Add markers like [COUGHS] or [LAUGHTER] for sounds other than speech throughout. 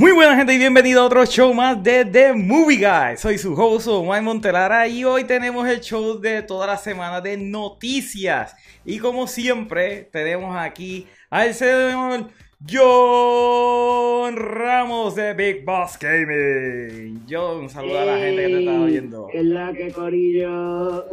Muy buena gente y bienvenido a otro show más de The Movie Guy. Soy su host Juan Montelara y hoy tenemos el show de toda la semana de noticias. Y como siempre tenemos aquí al señor John Ramos de Big Boss Gaming. John, saluda a la gente que te está oyendo. Es la que corillo.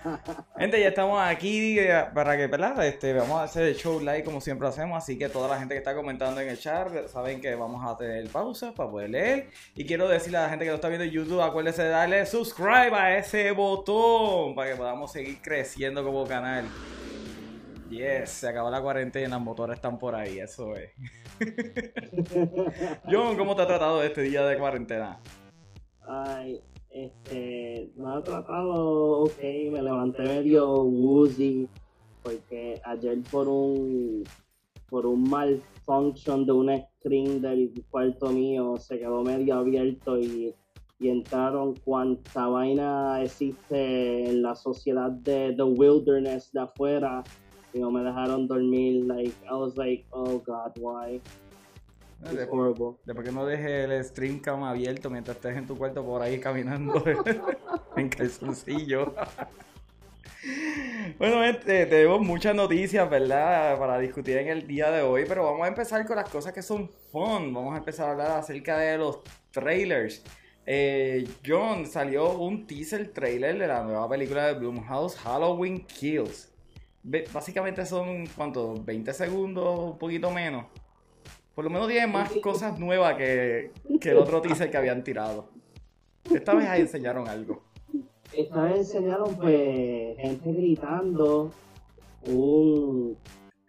[LAUGHS] Gente, ya estamos aquí eh, para que, ¿verdad? Este, vamos a hacer el show live como siempre hacemos, así que toda la gente que está comentando en el chat saben que vamos a tener pausas para poder leer. Y quiero decirle a la gente que lo está viendo en YouTube, acuérdense de darle subscribe a ese botón para que podamos seguir creciendo como canal. Yes, se acabó la cuarentena, motores están por ahí, eso es. [LAUGHS] John, ¿cómo te ha tratado este día de cuarentena? Ay, este, me ha tratado ok, me levanté medio woozy porque ayer por un por un malfunction de una screen del cuarto mío se quedó medio abierto y, y entraron cuanta vaina existe en la sociedad de The Wilderness de afuera y no me dejaron dormir like I was like oh god why It's horrible. Después que no dejes el stream cam abierto mientras estés en tu cuarto por ahí caminando [LAUGHS] [LAUGHS] en calzoncillo. [LAUGHS] Bueno, este, tenemos muchas noticias, ¿verdad? Para discutir en el día de hoy, pero vamos a empezar con las cosas que son fun. Vamos a empezar a hablar acerca de los trailers. Eh, John, salió un teaser trailer de la nueva película de Blumhouse, Halloween Kills. Básicamente son, ¿cuánto? ¿20 segundos? Un poquito menos. Por lo menos tiene más cosas nuevas que, que el otro teaser que habían tirado. Esta vez ahí enseñaron algo. Esta vez enseñaron pues gente gritando, un,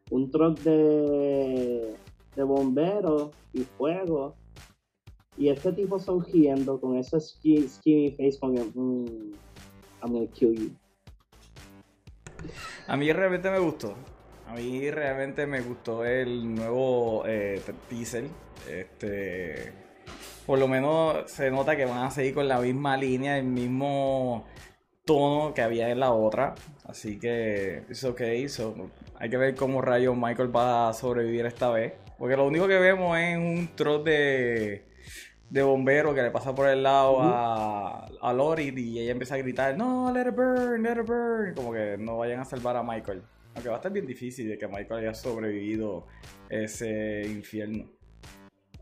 un truck de, de bomberos y fuego. Y este tipo sonriendo con ese ski- skinny face con el mm, I'm gonna kill you. A mí realmente me gustó. A mí realmente me gustó el nuevo eh, teaser. Este, por lo menos se nota que van a seguir con la misma línea, el mismo tono que había en la otra. Así que es ok. hay que ver cómo rayos Michael va a sobrevivir esta vez. Porque lo único que vemos es un trot de, de bombero que le pasa por el lado a, a Lori y ella empieza a gritar, no, let it burn, let it burn. Como que no vayan a salvar a Michael. Aunque va a estar bien difícil de que Michael haya sobrevivido ese infierno.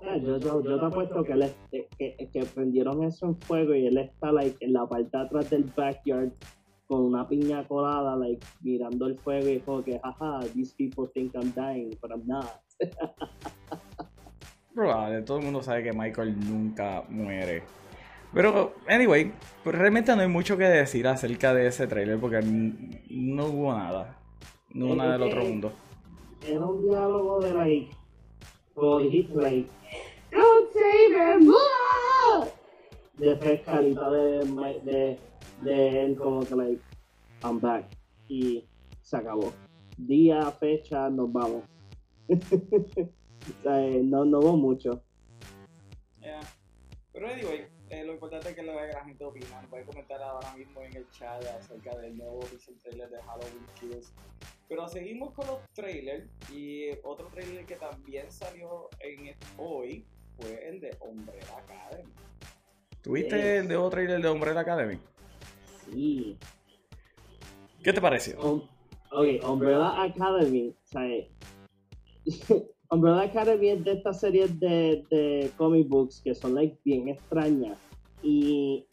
Ah, Yo, yo, yo te apuesto que, él es- que, que prendieron eso en fuego y él está like, en la parte de atrás del backyard con una piña colada, like, mirando el fuego y como que, jaja, these people think I'm dying, but I'm not. [LAUGHS] Probable, todo el mundo sabe que Michael nunca muere. Pero, anyway, pues realmente no hay mucho que decir acerca de ese trailer porque no hubo nada. No hubo nada del otro mundo. Era un diálogo de like, como dijiste, like, Don't save him! De, de, de él como que like, I'm back. Y se acabó. Día, fecha, nos vamos. [LAUGHS] o sea, eh, no, no hubo mucho. Pero anyway, eh, lo importante es que lo vea la gente opinar. Pueden comentar ahora mismo en el chat acerca del nuevo teaser trailer de Halloween Kills. Pero seguimos con los trailers. Y otro trailer que también salió en el- hoy fue el de Umbrella Academy. ¿Tuviste Yes. el nuevo trailer de Umbrella Academy? Sí. ¿Qué te pareció? Um, ok, Umbrella Academy, o sea, [LAUGHS] Umbrella Academy es de estas series de, de comic books que son like bien extrañas. Y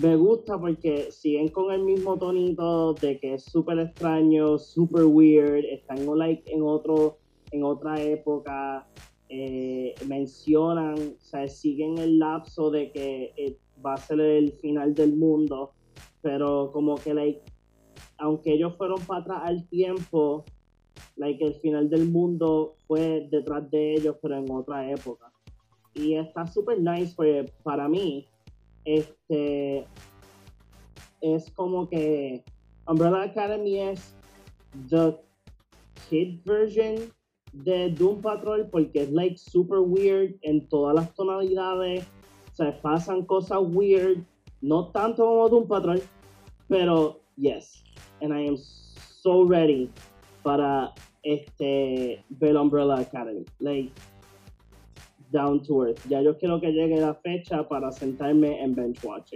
me gusta porque siguen con el mismo tonito de que es súper extraño, súper weird, están like en otro, en otra época, eh, mencionan, o sea, siguen el lapso de que eh, va a ser el final del mundo, pero como que like aunque ellos fueron para atrás al tiempo, like el final del mundo fue detrás de ellos, pero en otra época. Y está súper nice porque para mí, este es como que Umbrella Academy es the kid version de Doom Patrol porque es like super weird en todas las tonalidades. Se pasan cosas weird, no tanto como Doom Patrol, pero yes. And I am so ready para este ver Umbrella Academy. Like down to earth. Ya yo quiero que llegue la fecha para sentarme en bench watch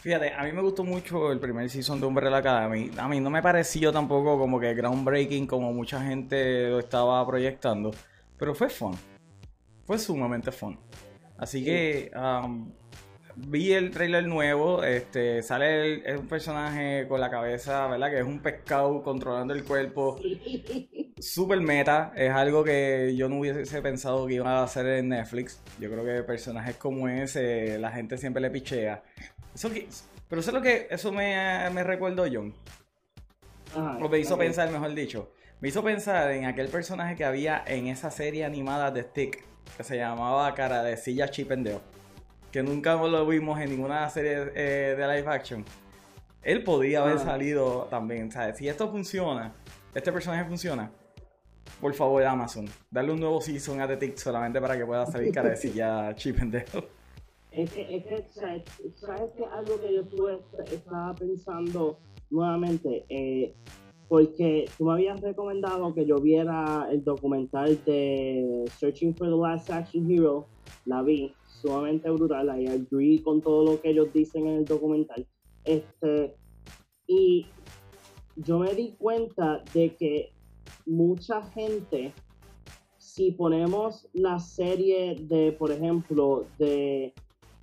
Fíjate, a mí me gustó mucho el primer season de Umbrella Academy. A mí no me pareció tampoco como que groundbreaking como mucha gente lo estaba proyectando. Pero fue fun. Fue sumamente fun. Así que um, vi el trailer nuevo. Este, sale el, un personaje con la cabeza, ¿verdad? Que es un pescado controlando el cuerpo. Super meta. Es algo que yo no hubiese pensado que iba a hacer en Netflix. Yo creo que personajes como ese, la gente siempre le pichea. Eso pero eso es lo que eso me, me recuerdo John. o me hizo pensar, mejor dicho. Me hizo pensar en aquel personaje que había en esa serie animada de Stick, que se llamaba Cara de Silla Chip que nunca lo vimos en ninguna serie eh, de live action. Él podía haber salido también. ¿sabes? Si esto funciona, este personaje funciona, por favor, Amazon, darle un nuevo season a The Tick solamente para que pueda salir cara de silla [LAUGHS] Chip es que, es que ¿sabes, ¿sabes que algo que yo estuve, estaba pensando nuevamente? Eh, porque tú me habías recomendado que yo viera el documental de Searching for the Last Action Hero. La vi, brutal. I agree con todo lo que ellos dicen en el documental. Este, y yo me di cuenta de que mucha gente, si ponemos la serie de, por ejemplo, de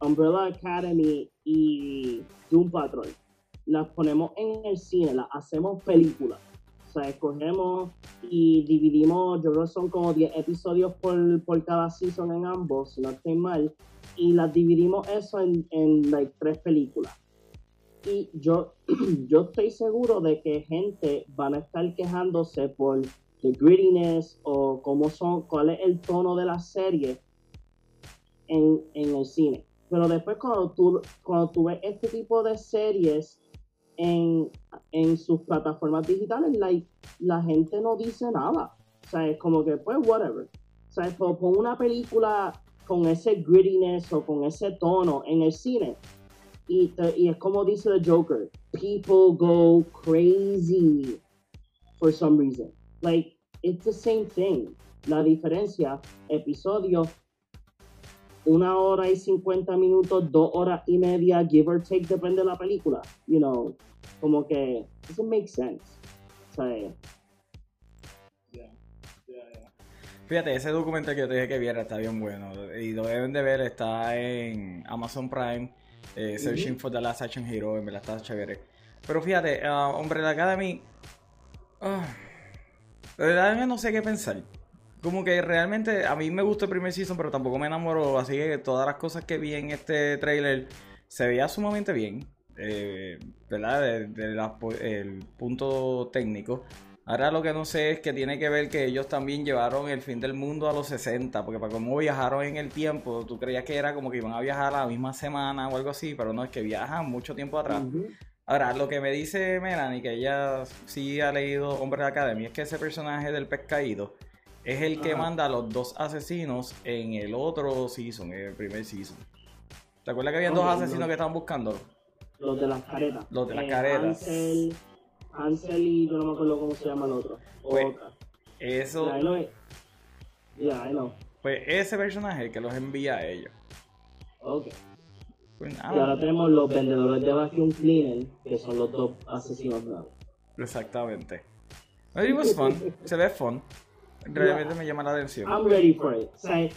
Umbrella Academy y Doom Patrol. Las ponemos en el cine, las hacemos películas. O sea, escogemos y dividimos, yo creo que son como 10 episodios por, por cada season en ambos, si no estoy mal, y las dividimos eso en, en like, tres películas. Y yo, [CLEARS THROAT] yo estoy seguro de que gente van a estar quejándose por the grittiness o cómo son, cuál es el tono de la serie en, en el cine. Pero después cuando tú, cuando tú ves este tipo de series en, sus plataformas digitales, la gente no dice nada. O sea, es como que, pues, whatever. O sea, pon una película con ese grittiness o con ese tono en el cine. Y, y como dice el Joker, people go crazy for some reason. Like, it's the same thing. La diferencia, episodio una hora y cincuenta minutos, dos horas y media, give or take, depende de la película. You know, como que doesn't make sense. O Fíjate, ese documental que yo te dije que viera está bien bueno. Y lo deben de ver, está en Amazon Prime, eh, Searching for the Last Action Hero, en verdad está chévere. Pero fíjate, uh, Hombre Academy. Uh, de verdad no sé qué pensar como que realmente a mí me gustó el primer season, pero tampoco me enamoró. Así que todas las cosas que vi en este trailer se veía sumamente bien. Eh, ¿Verdad? Desde el punto técnico. Ahora lo que no sé es que tiene que ver que ellos también llevaron el fin del mundo a los 60, porque para cómo viajaron en el tiempo, tú creías que era como que iban a viajar la misma semana o algo así, pero no, es que viajan mucho tiempo atrás. Ahora, lo que me dice Melanie, que ella sí ha leído Hombre de Academy, es que ese personaje del pescadito es el que manda a los dos asesinos en el otro season, en el primer season. ¿Te acuerdas que había dos asesinos que estaban buscando? Los de las caretas. Los de las eh, caretas. Ansel, Ansel y yo no me acuerdo cómo se llama el otro. Pues, eso. Ya, I know. Pues ese personaje que los envía a ellos. Ok. Pues y ahora tenemos los vendedores de vacuum cleaner, que son los dos asesinos nuevos. Exactamente. It was fun. [LAUGHS] Se ve fun. Realmente me llama la atención. I'm ready for it. O sea,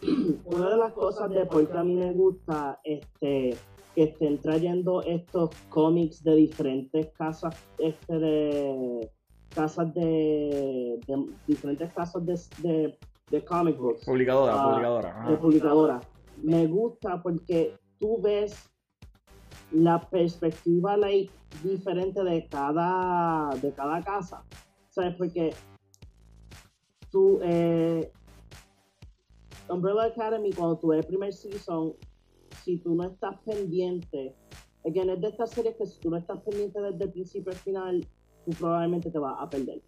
[CLEARS THROAT] una de las cosas de por qué a mí me gusta este estén trayendo estos cómics de diferentes casas este de casas de, diferentes casas de, de, comic books. Publicadora uh, publicadora de publicadora. Me gusta porque tú ves la perspectiva like, diferente de cada de cada casa sabes porque tú, eh, Umbrella Academy, cuando tú ves el primer season, si tú no estás pendiente, again, es de estas series que si tú no estás pendiente desde el principio al final, tú probablemente te vas a perder.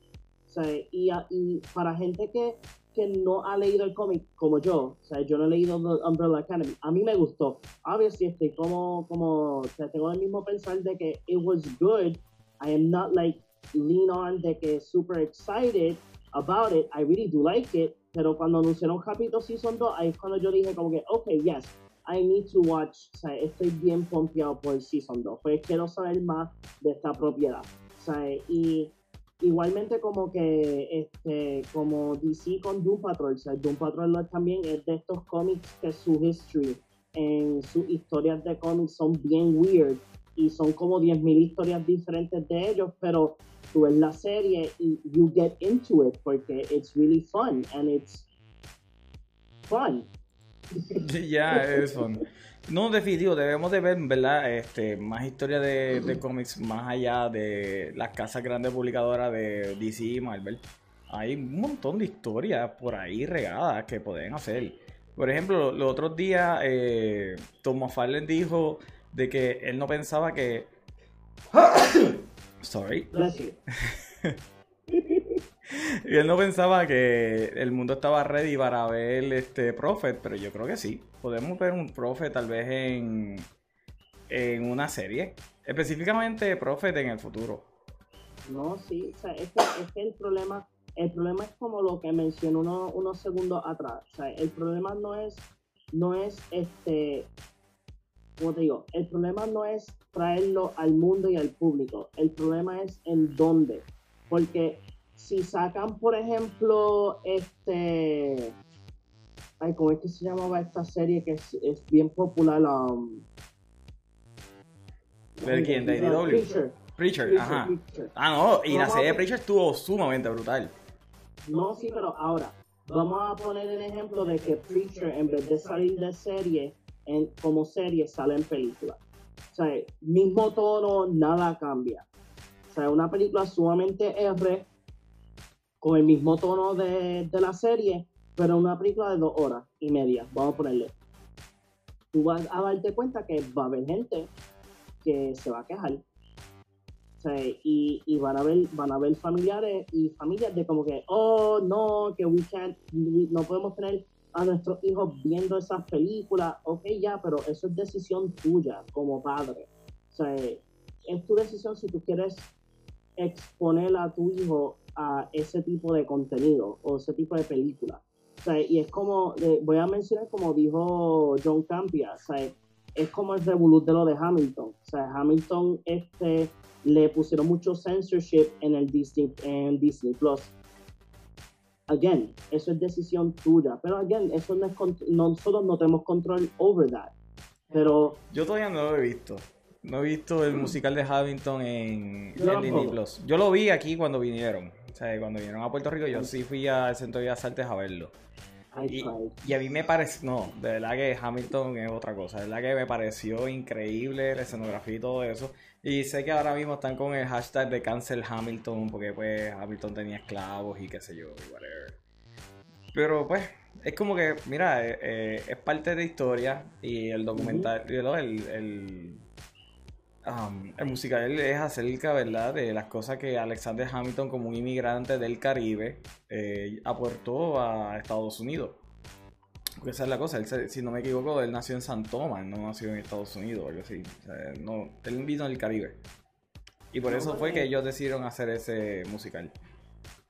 O sea, y, y para gente que, que no ha leído el cómic como yo, o sea, yo no he leído Umbrella Academy, a mí me gustó. Obviously, estoy como, como, o sea, tengo el mismo pensar de que it was good. I am not like lean on de que super excited, about it. I really do like it, pero cuando anunciaron Capito Season 2, ahí es cuando yo dije como que, ok, yes, I need to watch, o sea, estoy bien pompeado por Season 2, pues quiero saber más de esta propiedad, o sea, y igualmente como que, este, como DC con Doom Patrol, o sea, Doom Patrol también es de estos cómics que su history, en sus historias de cómics son bien weird, y son como 10.000 historias diferentes de ellos, pero tú ves la serie y you get into it porque it's really fun and it's fun. [LAUGHS] Ya, fun. No, definitivo, debemos de ver, ¿verdad? Este, más historias de, de cómics más allá de las casas grandes publicadoras de DC y Marvel. Hay un montón de historias por ahí regadas que pueden hacer. Por ejemplo, los otros días eh, Tom McFarlane dijo de que él no pensaba que. [COUGHS] Sorry. [LAUGHS] [LAUGHS] y él no pensaba que el mundo estaba ready para ver este Prophet, pero yo creo que sí. Podemos ver un Prophet tal vez en, en una serie. Específicamente Prophet en el futuro. No, sí, o sea, es el problema, el problema es como lo que mencionó uno, unos segundos atrás. O sea, el problema no es, no es este como te digo, el problema no es traerlo al mundo y al público, el problema es en dónde. Porque si sacan, por ejemplo, este. Ay, ¿cómo es que se llamaba esta serie que es, bien popular? Um... ¿De quién? ¿De IDW? Preacher. Preacher, ajá. Ah, no, y la serie de Preacher estuvo sumamente brutal. No, sí, pero ahora, vamos a poner el ejemplo de que Preacher, en vez de salir de serie, en, como serie sale en película. O sea, mismo tono, nada cambia. O sea, una película sumamente R, con el mismo tono de, la serie, pero una película de dos horas y media, vamos a ponerle. Tú vas a darte cuenta que va a haber gente que se va a quejar. Y, y, van a ver van a ver familiares y familias de como que oh no que we can't no podemos tener a nuestros hijos viendo esas películas, ok, ya, pero eso es decisión tuya como padre. O sea, es tu decisión si tú quieres exponer a tu hijo a ese tipo de contenido o ese tipo de película. Y es como, eh, voy a mencionar como dijo John Campia, sea, es como el revolut de lo de Hamilton. O sea, Hamilton este, le pusieron mucho censorship en el Disney, en Disney Plus again, eso es decisión tuya. Pero again, eso no es nosotros no tenemos control over that. Pero yo todavía no lo he visto. No he visto el musical de Hamilton en, Disney Plus. Yo lo vi aquí cuando vinieron. O sea, cuando vinieron a Puerto Rico, yo sí fui al Centro de Bellas Artes a verlo. Y, y, a mí me parece, no, de verdad que Hamilton es otra cosa, de verdad que me pareció increíble la escenografía y todo eso. Y sé que ahora mismo están con el hashtag de cancel Hamilton, porque pues Hamilton tenía esclavos y qué sé yo, y whatever. Pero pues, es como que, mira, eh, eh, es parte de la historia y el documental, el, el Um, el musical es acerca, ¿verdad?, de las cosas que Alexander Hamilton, como un inmigrante del Caribe, eh, aportó a Estados Unidos. Porque esa es la cosa, si no me equivoco, él nació en San Tomás, no nació en Estados Unidos, algo así. no, él vino del Caribe. Y por eso fue que ellos decidieron hacer ese musical.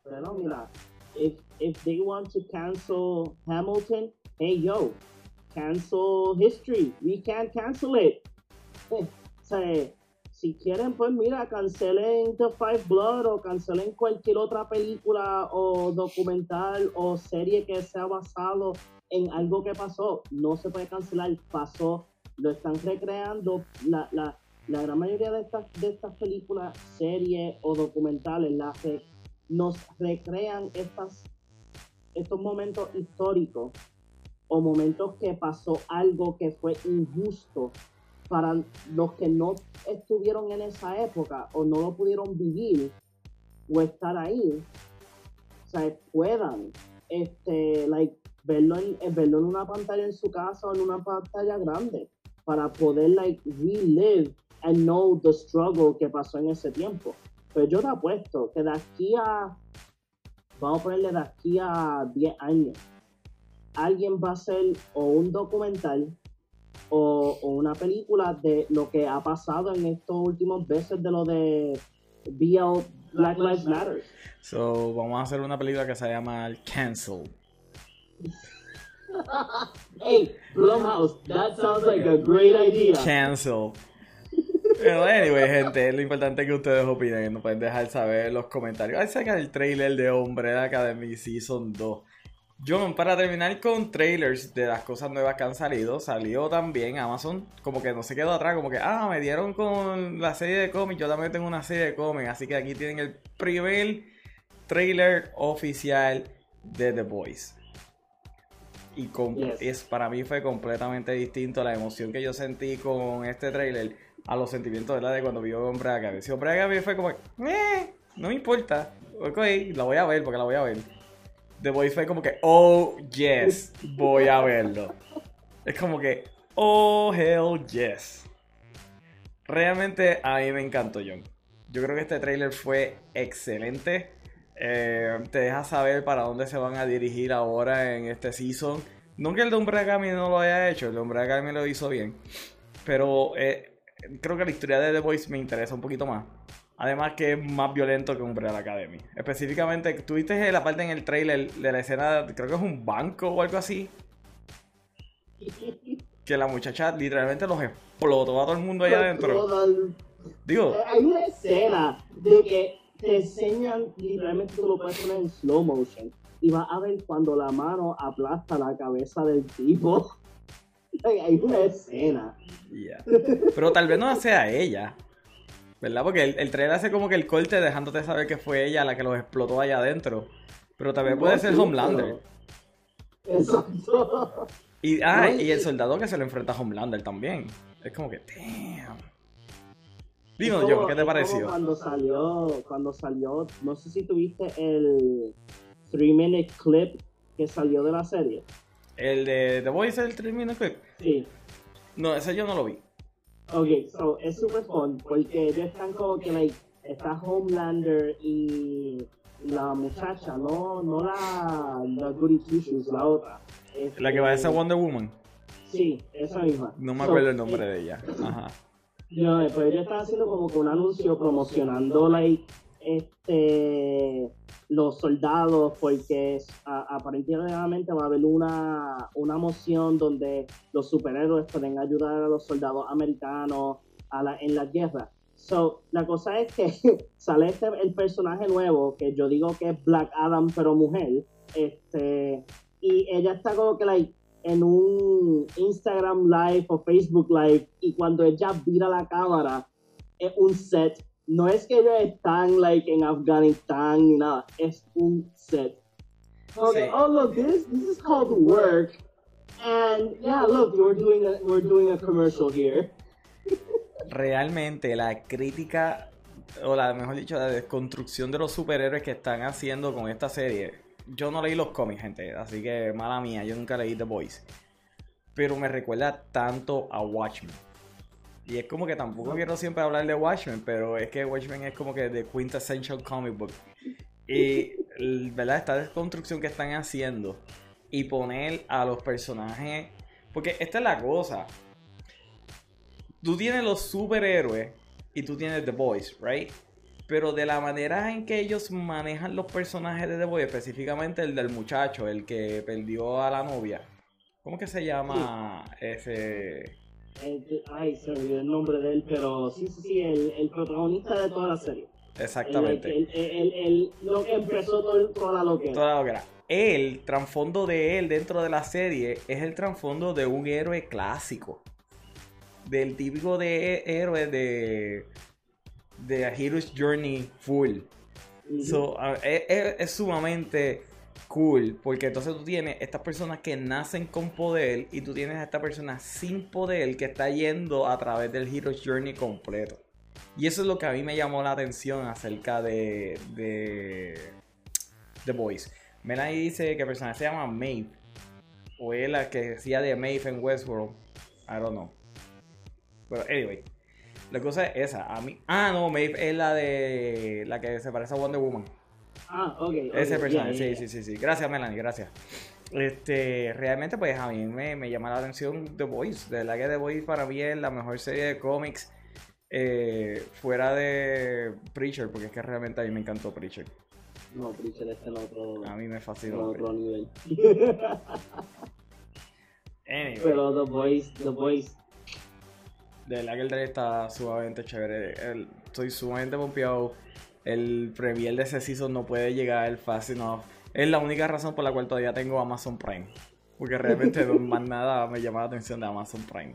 Pero mira, if, if they want to cancel Hamilton, hey yo, cancel history. We can't cancel it. [LAUGHS] sea, si quieren, pues mira, cancelen The Five Blood o cancelen cualquier otra película o documental o serie que sea basado en algo que pasó. No se puede cancelar, pasó, lo están recreando. La, la, la gran mayoría de estas, de estas películas, series o documentales, las que nos recrean estas, estos momentos históricos o momentos que pasó algo que fue injusto para los que no estuvieron en esa época o no lo pudieron vivir o estar ahí, o sea, puedan este, like, verlo, en, eh, verlo en una pantalla en su casa o en una pantalla grande para poder like, relive and know the struggle que pasó en ese tiempo. Pero yo te apuesto que de aquí a, vamos a ponerle de aquí a 10 años, alguien va a hacer o un documental o, una película de lo que ha pasado en estos últimos meses de lo de BL Black Lives Matter. So, vamos a hacer una película que se llama Cancel. [LAUGHS] hey, Blumhouse, that sounds like a great idea. Cancel. Pero anyway, gente, lo importante es que ustedes opinen nos pueden dejar saber en los comentarios acerca del trailer de Umbrella Academy Season 2. John, para terminar con trailers de las cosas nuevas que han salido, salió también Amazon, como que no se quedó atrás, como que, ah, me dieron con la serie de cómics, yo también tengo una serie de cómics, así que aquí tienen el primer trailer oficial de The Voice. Y es, para mí fue completamente distinto la emoción que yo sentí con este trailer a los sentimientos de cuando vio Hombre Academy. Si Academy fue como, eh, no me importa, ok, la voy a ver porque la voy a ver. The Voice fue como que, oh, yes, voy a verlo. Es como que, oh, hell yes. Realmente a mí me encantó, John. Yo creo que este trailer fue excelente. Eh, te deja saber para dónde se van a dirigir ahora en este season. No que el de Umbrella no lo haya hecho, el de Umbrella lo hizo bien. Pero eh, creo que la historia de The Voice me interesa un poquito más. Además que es más violento que Umbrella Academy. Específicamente, tuviste la parte en el trailer de la escena, creo que es un banco o algo así. Que la muchacha literalmente los explotó a todo el mundo allá adentro. Digo. Hay una escena de que te enseñan, literalmente tú lo puedes poner en slow motion. Y vas a ver cuando la mano aplasta la cabeza del tipo. [LAUGHS] Hay una escena. Pero tal vez no sea ella. ¿Verdad? Porque el, el, trailer hace como que el corte dejándote saber que fue ella la que los explotó allá adentro. Pero también puede ser Homelander. Exacto. Y, ah, y el soldado que se lo enfrenta a Homelander también. Es como que, damn. Dino, yo, ¿qué te pareció? Cuando salió, cuando salió, no sé si tuviste el 3 minute clip que salió de la serie. ¿El de The Voice, el 3 minute clip? Sí. No, ese yo no lo vi. Ok, so es super fun porque ellos están como que like, está Homelander y la muchacha, no, no la, la Goody Two la otra. la que va a ser este, Wonder Woman. Sí, esa misma. No me acuerdo el nombre de ella. Ajá. No, pues ellos están haciendo como que un anuncio promocionando like este los soldados porque aparentemente va a haber una, una moción donde los superhéroes pueden ayudar a los soldados americanos en la guerra. So, la cosa es que [LAUGHS] sale este, el personaje nuevo, que yo digo que es Black Adam, pero mujer, este, y ella está como que like, en un Instagram Live o Facebook Live, y cuando ella vira la cámara, es un set no es que ellos están like en Afganistán ni nada, es un set. Okay, oh look, this this is called work, and yeah, look, we're doing a, we're doing a commercial here. Realmente la crítica o la mejor dicho la desconstrucción de los superhéroes que están haciendo con esta serie. Yo no leí los cómics, gente, así que mala mía, yo nunca leí The Voice. Pero me recuerda tanto a Watchmen. Y es como que tampoco quiero siempre hablar de Watchmen, pero es que Watchmen es como que the quintessential comic book. Y, ¿verdad? Esta desconstrucción que están haciendo y poner a los personajes. Porque esta es la cosa. Tú tienes los superhéroes y tú tienes The Boys, ¿right? Pero de la manera en que ellos manejan los personajes de The Boys, específicamente el del muchacho, el que perdió a la novia. ¿Cómo que se llama ese? Ay, se olvidó el nombre de él, pero sí, sí, sí, el, el protagonista de toda la serie. Exactamente. El, el, el, lo que empezó todo, toda la loquera. Toda la loquera. El trasfondo de él dentro de la serie es el trasfondo de un héroe clásico. Del típico de héroe de, de A Hero's Journey Full. so, es sumamente cool, porque entonces tú tienes estas personas que nacen con poder y tú tienes a esta persona sin poder que está yendo a través del Hero's Journey completo. Y eso es lo que a mí me llamó la atención acerca de, The Boys. Melanie dice que el personaje se llama Maeve. O es la que decía de Maeve en Westworld. I don't know. Pero anyway. La cosa es esa. A mí. Ah, no, Maeve es la de. La que se parece a Wonder Woman. Ah, ok. Ese personaje, sí, sí, sí, sí. Gracias, Melanie, gracias. Este, realmente, pues a mí me, llama la atención The Voice. De verdad que The Voice para mí es la mejor serie de cómics eh, fuera de Preacher, porque es que realmente a mí me encantó Preacher. No, Preacher está en otro, A mí me fascinó. otro nivel. Anyway, Pero The Voice, The Voice, de verdad que el trailer está sumamente chévere. El- estoy sumamente pompeado. El premier de ese season no puede llegar fast enough. Es la única razón por la cual todavía tengo Amazon Prime. Porque realmente no- más nada me llama la atención de Amazon Prime.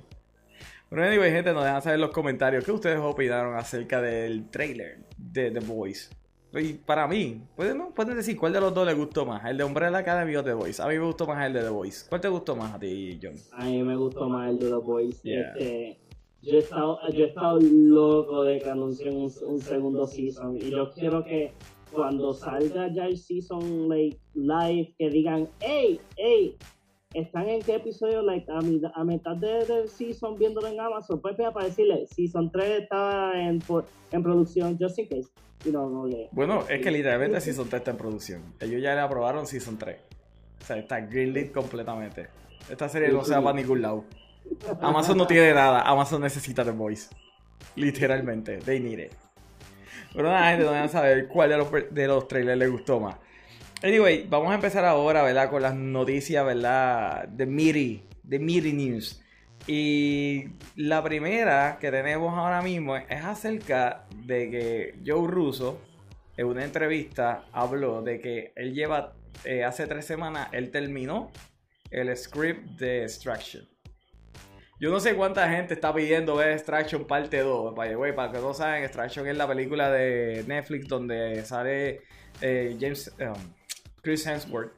Pero anyway, gente, nos dejan saber en los comentarios qué ustedes opinaron acerca del trailer de The Voice. Y para mí, pueden, pueden decir cuál de los dos les gustó más, el de Umbrella Academy o The Voice. A mí me gustó más el de The Voice. ¿Cuál te gustó más a ti, John? a mí me gustó más el de The Voice. Yeah. Este, yo, he estado, yo he estado loco de que anuncien un, un segundo season. Y yo quiero que cuando salga ya el season like, live, que digan, hey, hey, ¿están en qué episodio? Like, a, mi- a mitad de- del season viéndolo en Amazon. Pues vea para decirle, season 3 estaba en, por- en producción, just in case. You know, no Bueno, es que literalmente Season 3 está en producción. Ellos ya le aprobaron Season 3. O sea, está greenlit completamente. Esta serie no se va para ningún lado. Amazon no tiene nada. Amazon necesita The Voice. Literalmente. They need it. Pero nada, gente, no van a saber cuál de los, de los trailers les gustó más. Anyway, vamos a empezar ahora, ¿verdad? Con las noticias, ¿verdad? De Miri. De Miri News. Y la primera que tenemos ahora mismo es acerca de que Joe Russo en una entrevista habló de que él lleva eh, hace tres semanas, él terminó el script de Extraction. Yo no sé cuánta gente está pidiendo ver Extraction parte 2. By the way, para que no saben, Extraction es la película de Netflix donde sale eh, James um, Chris Hemsworth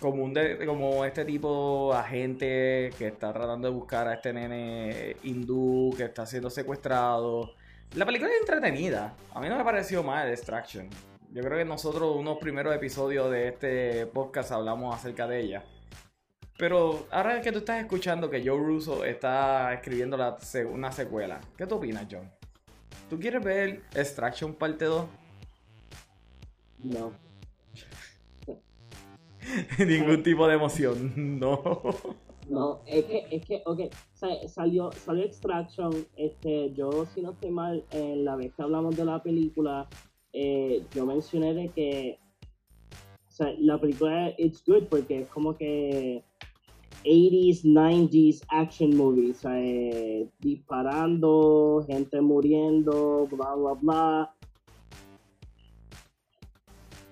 como, un de- como este tipo agente que está tratando de buscar a este nene hindú que está siendo secuestrado. La película es entretenida. A mí no me pareció mal Extraction. Yo creo que nosotros unos primeros episodios de este podcast hablamos acerca de ella. Pero ahora que tú estás escuchando que Joe Russo está escribiendo la una secuela, ¿qué tú opinas, John? ¿Tú quieres ver Extraction parte 2? No. [LAUGHS] Ningún tipo de emoción, no. No, es que, es que, ok, sa- salió, salió Extraction, este, yo si no estoy mal, en la vez que hablamos de la película, eh, yo mencioné de que, o sea, la película it's good porque es como que 80s, 90s action movie, o sea, eh, disparando, gente muriendo, bla, bla, bla.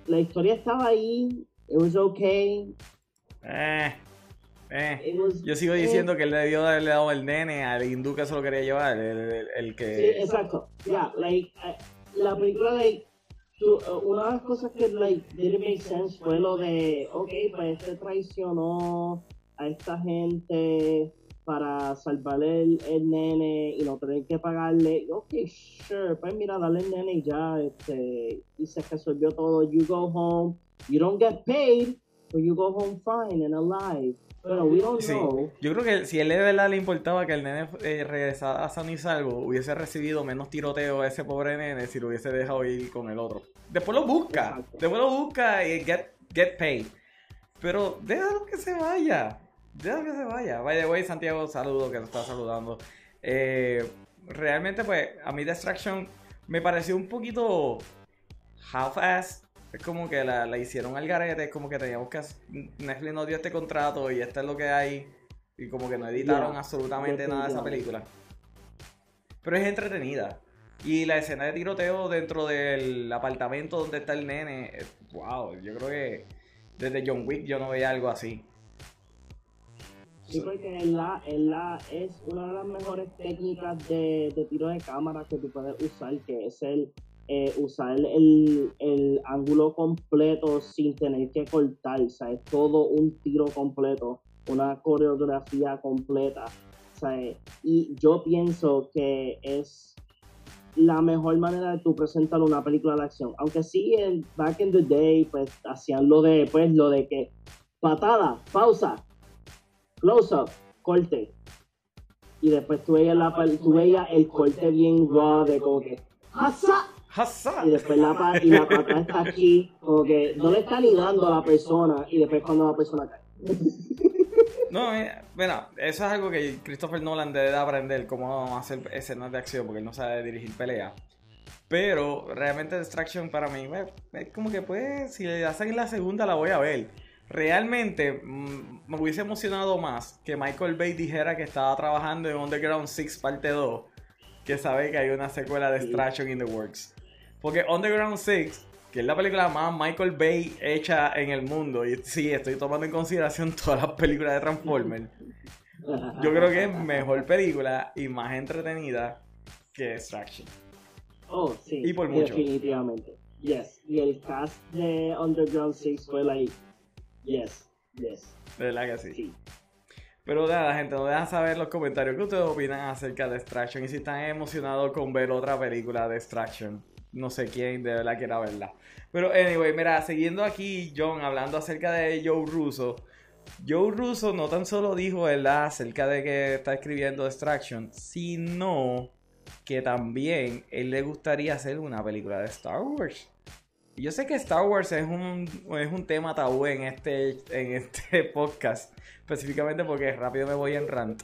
La historia estaba ahí, it was okay, Eh, eh. was, Yo sigo diciendo que él debió de haberle dado el nene al hindú que se lo quería llevar, el, el- el Sí, que... exacto. Ya, like, eh, la película, like, eh, una de las cosas que, like, didn't make sense fue lo de, ok, pues este traicionó a esta gente para salvarle el, el nene y no tener que pagarle. Ok, sure, pues mira, dale el nene y ya, este, y se resolvió todo. You go home, you don't get paid, but you go home fine and alive. Pero we don't Sí. know. Yo creo que si él de verdad le importaba que el nene eh, regresara a San y salvo, hubiese recibido menos tiroteo a ese pobre nene si lo hubiese dejado ir con el otro. Después lo busca, Exacto. después lo busca y get, get paid. Pero déjalo que se vaya. Déjalo que se vaya. By the way, Santiago, saludo que nos está saludando. Eh, realmente, pues, a mí Distraction me pareció un poquito half-ass. Es como que la, la hicieron al garete, es como que teníamos que... Netflix nos dio este contrato y esto es lo que hay. Y como que no editaron absolutamente nada de esa película. Pero es entretenida. Y la escena de tiroteo dentro del apartamento donde está el nene, eh, wow, yo creo que desde John Wick yo no veía algo así. Sí, porque es, la, es, la, es una de las mejores técnicas de, de tiro de cámara que tú puedes usar, que es el eh, usar el, el ángulo completo sin tener que cortar, o sea, es todo un tiro completo, una coreografía completa, o y yo pienso que es la mejor manera de tú presentar una película de acción, aunque sí, en back in the day, pues hacían lo de, pues, lo de que patada, pausa, close up, corte. Y después tú veías, la, tú veías el corte bien raw de como que ¡Hasa! ¡Hasa! Y después la, y la pata está aquí, como que no le está ni dando a la persona y después cuando la persona cae. No, eh, bueno, eso es algo que Christopher Nolan debe de aprender, cómo hacer escenas de acción, porque él no sabe dirigir peleas. Pero realmente Distraction para mí es como que pues si le hacen la segunda la voy a ver. Realmente mm, me hubiese emocionado más que Michael Bay dijera que estaba trabajando en Underground 6 parte 2 que sabe que hay una secuela de Distraction in the Works. Porque Underground 6, que es la película más Michael Bay hecha en el mundo, y sí, estoy tomando en consideración [LAUGHS] todas las películas de Transformers, yo creo que es mejor película y más entretenida que Distraction. Oh, sí. Y por mucho. Definitivamente. Yes. Y el cast de Underground 6 fue like, yes, yes. Verdad que sí. Pero nada, gente, nos dejan saber en los comentarios qué ustedes opinan acerca de Distraction y si están emocionados con ver otra película de Distraction. No sé quién de verdad quiera verla. Pero anyway, mira, siguiendo aquí, John, hablando acerca de Joe Russo. Joe Russo no tan solo dijo, ¿verdad?, acerca de que está escribiendo Distraction, sino que también él le gustaría hacer una película de Star Wars. Yo sé que Star Wars es un, es un tema tabú en este, en este [LAUGHS] podcast, específicamente porque rápido me voy en rant.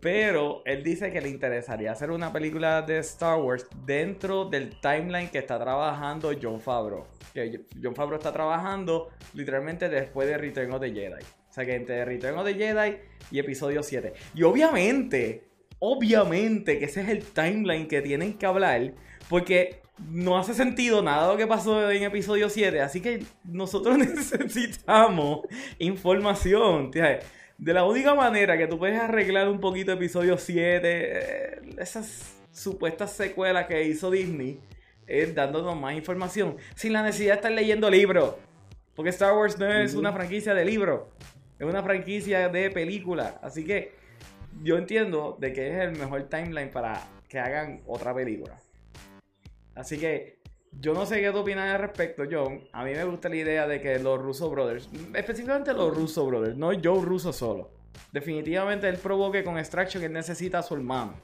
Pero él dice que le interesaría hacer una película de Star Wars dentro del timeline que está trabajando John Favreau. Que John Favreau está trabajando literalmente después de Return of the Jedi. O sea que entre Return of the Jedi y episodio 7. Y obviamente, obviamente que ese es el timeline que tienen que hablar. Porque no hace sentido nada lo que pasó en episodio 7. Así que nosotros [LAUGHS] necesitamos información. De la única manera que tú puedes arreglar un poquito episodio 7, eh, esas supuestas secuelas que hizo Disney, es dándonos más información. Sin la necesidad de estar leyendo libros. Porque Star Wars no es una franquicia de libros. Es una franquicia de película. Así que yo entiendo de que es el mejor timeline para que hagan otra película. Así que yo no sé qué tú opinas al respecto, John. A mí me gusta la idea de que los Russo Brothers, específicamente los Russo Brothers, no Joe Russo solo. Definitivamente él provoque con Extraction que necesita a su hermano.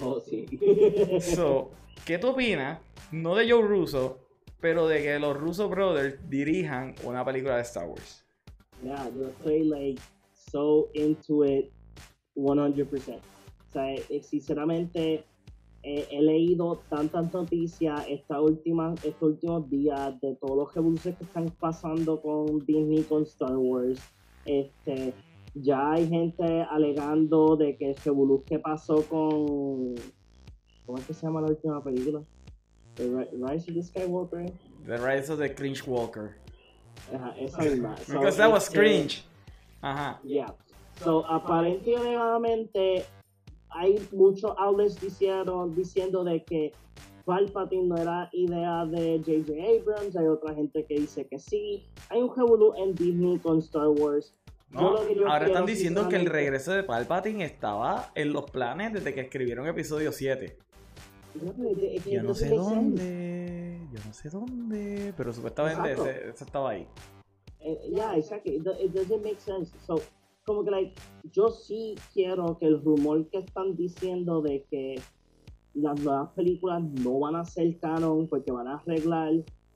Oh, sí. [LAUGHS] so, ¿qué tú opinas? No de Joe Russo, pero de que los Russo Brothers dirijan una película de Star Wars. Yeah, yo estoy like so into it 100%. O sea, eh, he leído tantas noticias esta última, estos últimos días de todos los revoluciones que están pasando con Disney, con Star Wars. Este, ya hay gente alegando de que el revolución que pasó con. ¿Cómo es que se llama la última película? The Rise of the Skywalker. The Rise of the Cringe Walker. Ajá, esa misma. [LAUGHS] Because that was este, cringe. Ajá. Yeah. So, aparentemente hay muchos outlets diciendo, diciendo de que Palpatine no era idea de J.J. Abrams, hay otra gente que dice que sí. Hay un revolú en Disney con Star Wars. ahora están diciendo que el regreso de Palpatine estaba en los planes desde que escribieron episodio 7. yo no sé dónde, yo no sé dónde, pero supuestamente ese, estaba ahí. Eh, yeah, exactly. It doesn't make sense. So, como que like, yo sí quiero que el rumor que están diciendo de que las nuevas películas no van a ser canon porque van a arreglar,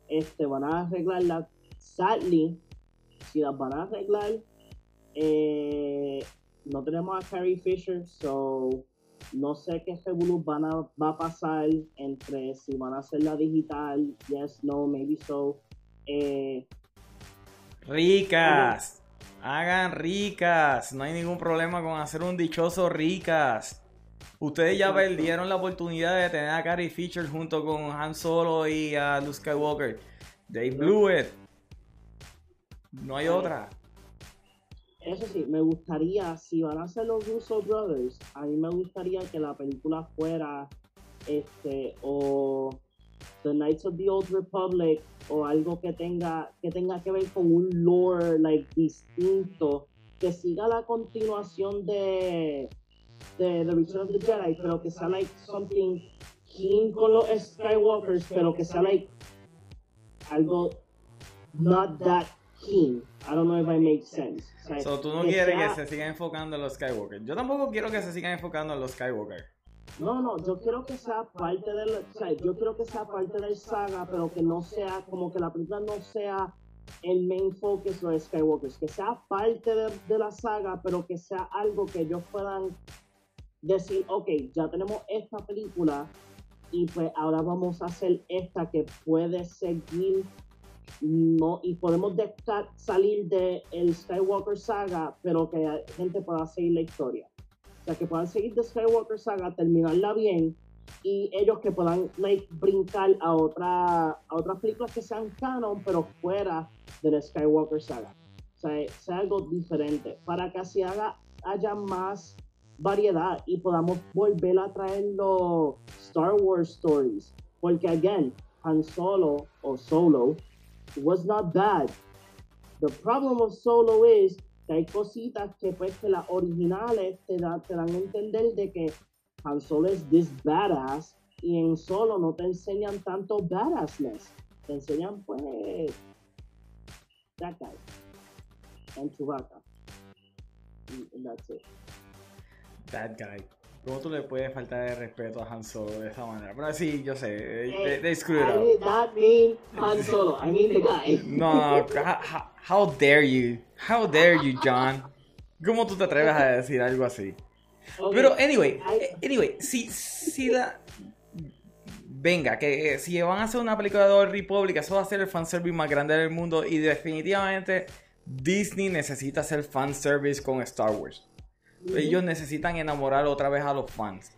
este, van a arreglarlas. Sadly, si las van a arreglar, eh, no tenemos a Carrie Fisher, so no sé qué revolú van a, va a pasar entre si van a hacerla digital, yes, no, maybe so. Eh, Ricas. Hagan ricas. No hay ningún problema con hacer un dichoso ricas. Ustedes ya perdieron la oportunidad de tener a Carrie Fisher junto con Han Solo y a Luke Skywalker. They blew it. No hay otra. Eso sí, me gustaría, si van a hacer los Russo Brothers, a mí me gustaría que la película fuera este o The Knights of the Old Republic o algo que tenga que tenga que ver con un lore like distinto que siga la continuación de de The Return of the Jedi pero que sea like something king con los Skywalkers pero que sea like algo not that king I don't know if I make sense. So tú no quieres que se siga enfocando en los Skywalkers yo tampoco quiero que se sigan enfocando en los Skywalkers no, no, yo quiero que sea parte del, o sea, yo quiero que sea parte del saga, pero que no sea, como que la película no sea el main focus de Skywalkers, que sea parte de, la saga, pero que sea algo que ellos puedan decir, ok, ya tenemos esta película, y pues ahora vamos a hacer esta que puede seguir no y podemos salir de el Skywalker saga pero que la gente pueda seguir la historia sea que puedan seguir de Skywalker saga terminarla bien y ellos que puedan like, brincar a otra a otras películas que sean canon pero fuera del Skywalker saga o sea, sea algo diferente para que así haga haya más variedad y podamos volver a traer los Star Wars stories. Porque, again, Han Solo o Solo was not bad. The problem of Solo is que hay cositas que, pues, que las originales te, dan a entender de que Han Solo es this badass y en Solo no te enseñan tanto badassness. Te enseñan, pues, that guy and Chewbacca. And that's it that guy. ¿Cómo tú le puedes faltar de respeto a Han Solo de esa manera? Pero sí, yo sé, they, they screwed up. I did not mean Han Solo, I mean the guy. No, how, how dare you? How dare you, John? ¿Cómo tú te atreves a decir algo así? Pero, anyway, anyway, si, si la... Venga, que si van a hacer una película de Old Republic, eso va a ser el fanservice más grande del mundo y definitivamente Disney necesita hacer fanservice con Star Wars. Ellos necesitan enamorar otra vez a los fans.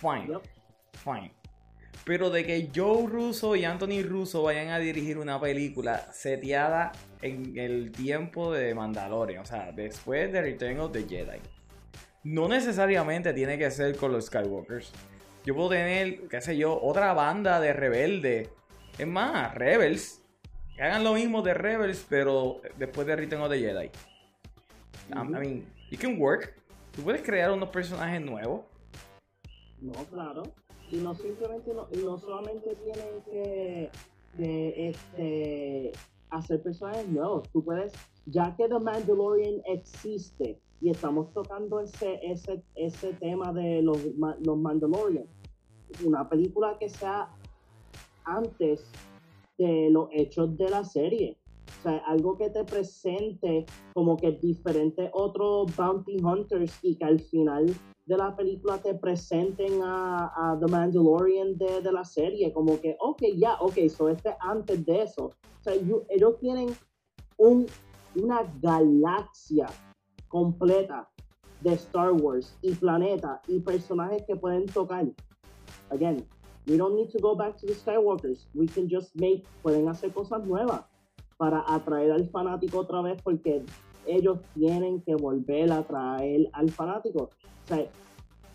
Fine. Fine. Pero de que Joe Russo y Anthony Russo vayan a dirigir una película seteada en el tiempo de Mandalorian, o sea, después de Return of the Jedi. No necesariamente tiene que ser con los Skywalkers. Yo puedo tener, qué sé yo, otra banda de rebelde. Es más, Rebels. Que hagan lo mismo de Rebels, pero después de Return of the Jedi. I mean, it can work. ¿Tú puedes crear unos personajes nuevos? No, claro. Y no simplemente, no, no solamente tienen que, este, hacer personajes nuevos. Tú puedes, ya que The Mandalorian existe y estamos tocando ese, ese, ese tema de los, los Mandalorian, una película que sea antes de los hechos de la serie. O sea, algo que te presente como que diferentes otros bounty hunters y que al final de la película te presenten a, The Mandalorian de, la serie, como que, ok, ya, ok, so este antes de eso. O sea, ellos tienen un, una galaxia completa de Star Wars y planeta y personajes que pueden tocar. Again, we don't need to go back to the Skywalkers. We can just make, pueden hacer cosas nuevas para atraer al fanático otra vez porque ellos tienen que volver a atraer al fanático. O sea,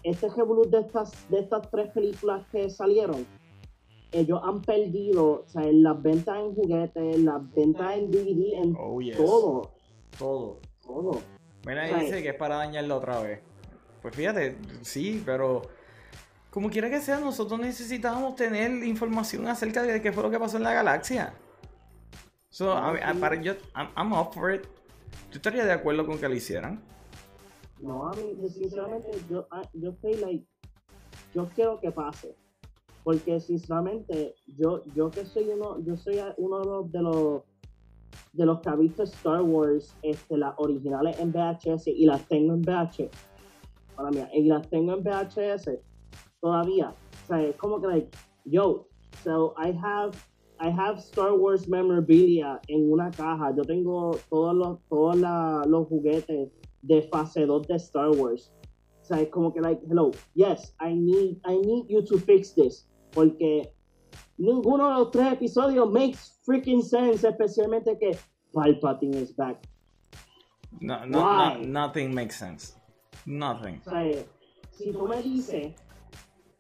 este revolut de estas, de estas tres películas que salieron, ellos han perdido, o sea, en las ventas en juguetes, las ventas en DVD, en oh, todo. Todo. Todo. Mira, dice que es para dañarlo otra vez. Pues fíjate, sí, pero como quiera que sea, nosotros necesitamos tener información acerca de qué fue lo que pasó en la galaxia. So, para yo, I'm, up for it. ¿Tú estarías de acuerdo con que lo hicieran? No, a mí, sinceramente, yo, ah, yo estoy like, yo quiero que pase. Porque sinceramente, yo, yo que soy uno, yo soy uno de los de los que ha visto Star Wars, este, las originales en VHS y las tengo en VHS. Para mí, y las tengo en VHS todavía. O como que like, yo, so I have I have Star Wars memorabilia en una caja. Yo tengo todos los, todos los juguetes de fase 2 de Star Wars. O sea, es como que, like, hello, yes, I need, I need you to fix this. Porque ninguno de los tres episodios makes freaking sense, especialmente que Palpatine is back. No, no, nothing makes sense. Nothing. O sea, si tú me dices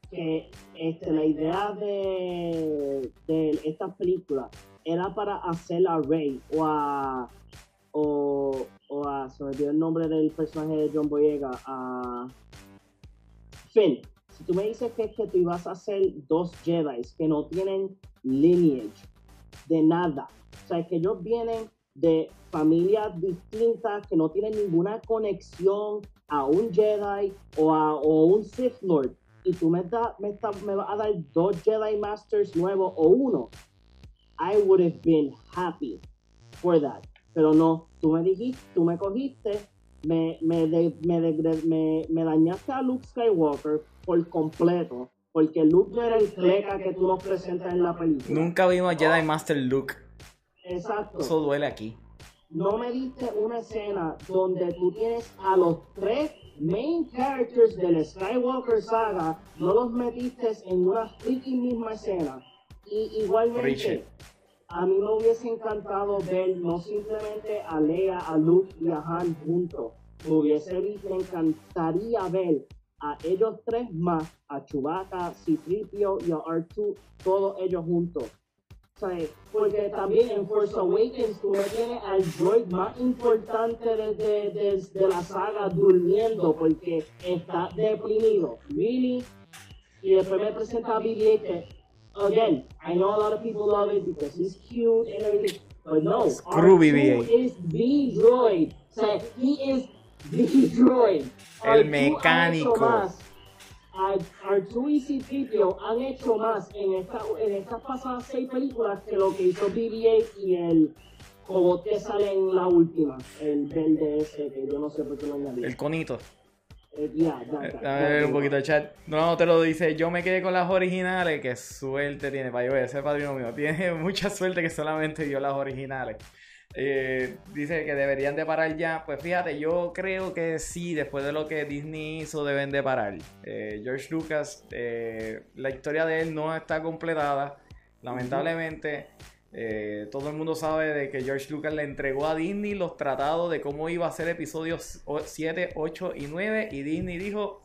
que este, la idea de, de esta película era para hacer a Rey o a o, o a se me olvidó el nombre del personaje de John Boyega a Finn. Si tú me dices que que tú ibas a hacer dos Jedi que no tienen lineage de nada o sea que ellos vienen de familias distintas que no tienen ninguna conexión a un Jedi o a o un Sith Lord y tú me, da, me, me vas a dar dos Jedi Masters nuevos o uno, I would have been happy for that. Pero no, tú me dijiste, tú me cogiste, me, me, me, me, dañaste a Luke Skywalker por completo, Porque Luke no era el cleca que tú nos presentas en la película. Nunca vimos a Jedi Master Luke. Exacto. Eso duele aquí. No me diste una escena donde tú tienes a los tres main characters del Skywalker saga, no los metiste en una freaking misma escena. Y igualmente, Richard. a mí me hubiese encantado ver no simplemente a Leia, a Luke y a Han juntos. Me hubiese me encantaría ver a ellos tres más, a Chewbacca, C-3PO y a R2, todos ellos juntos. O sea, porque también en Force Awakens tú tienes al droid más importante de, de, de, de la saga durmiendo porque está deprimido. Really? Y después me presenta a BB-8 que, again, I know a lot of people love it because he's cute and everything, but no, Screw R2 BB-8. is the droid. O sea, he is the [LAUGHS] droid. El R2 ha hecho mecánico. Más. A- R2 y C-3PO han hecho más en, esta, en estas pasadas seis películas que lo que hizo BB-8 y el robot que sale en la última, el verde ese, que yo no sé por qué lo añadí. El conito. Eh, Eh, ver un poquito de chat. No, te lo dice. Yo me quedé con las originales. Qué suerte tiene para yo ese padrino mío. Tiene [LAUGHS] mucha suerte que solamente vio las originales. Eh, dice que deberían de parar ya. Pues fíjate, yo creo que sí, después de lo que Disney hizo, deben de parar. Eh, George Lucas, eh, la historia de él no está completada. Lamentablemente, todo el mundo sabe de que George Lucas le entregó a Disney los tratados de cómo iba a ser episodios 7, 8 y 9 y Disney dijo,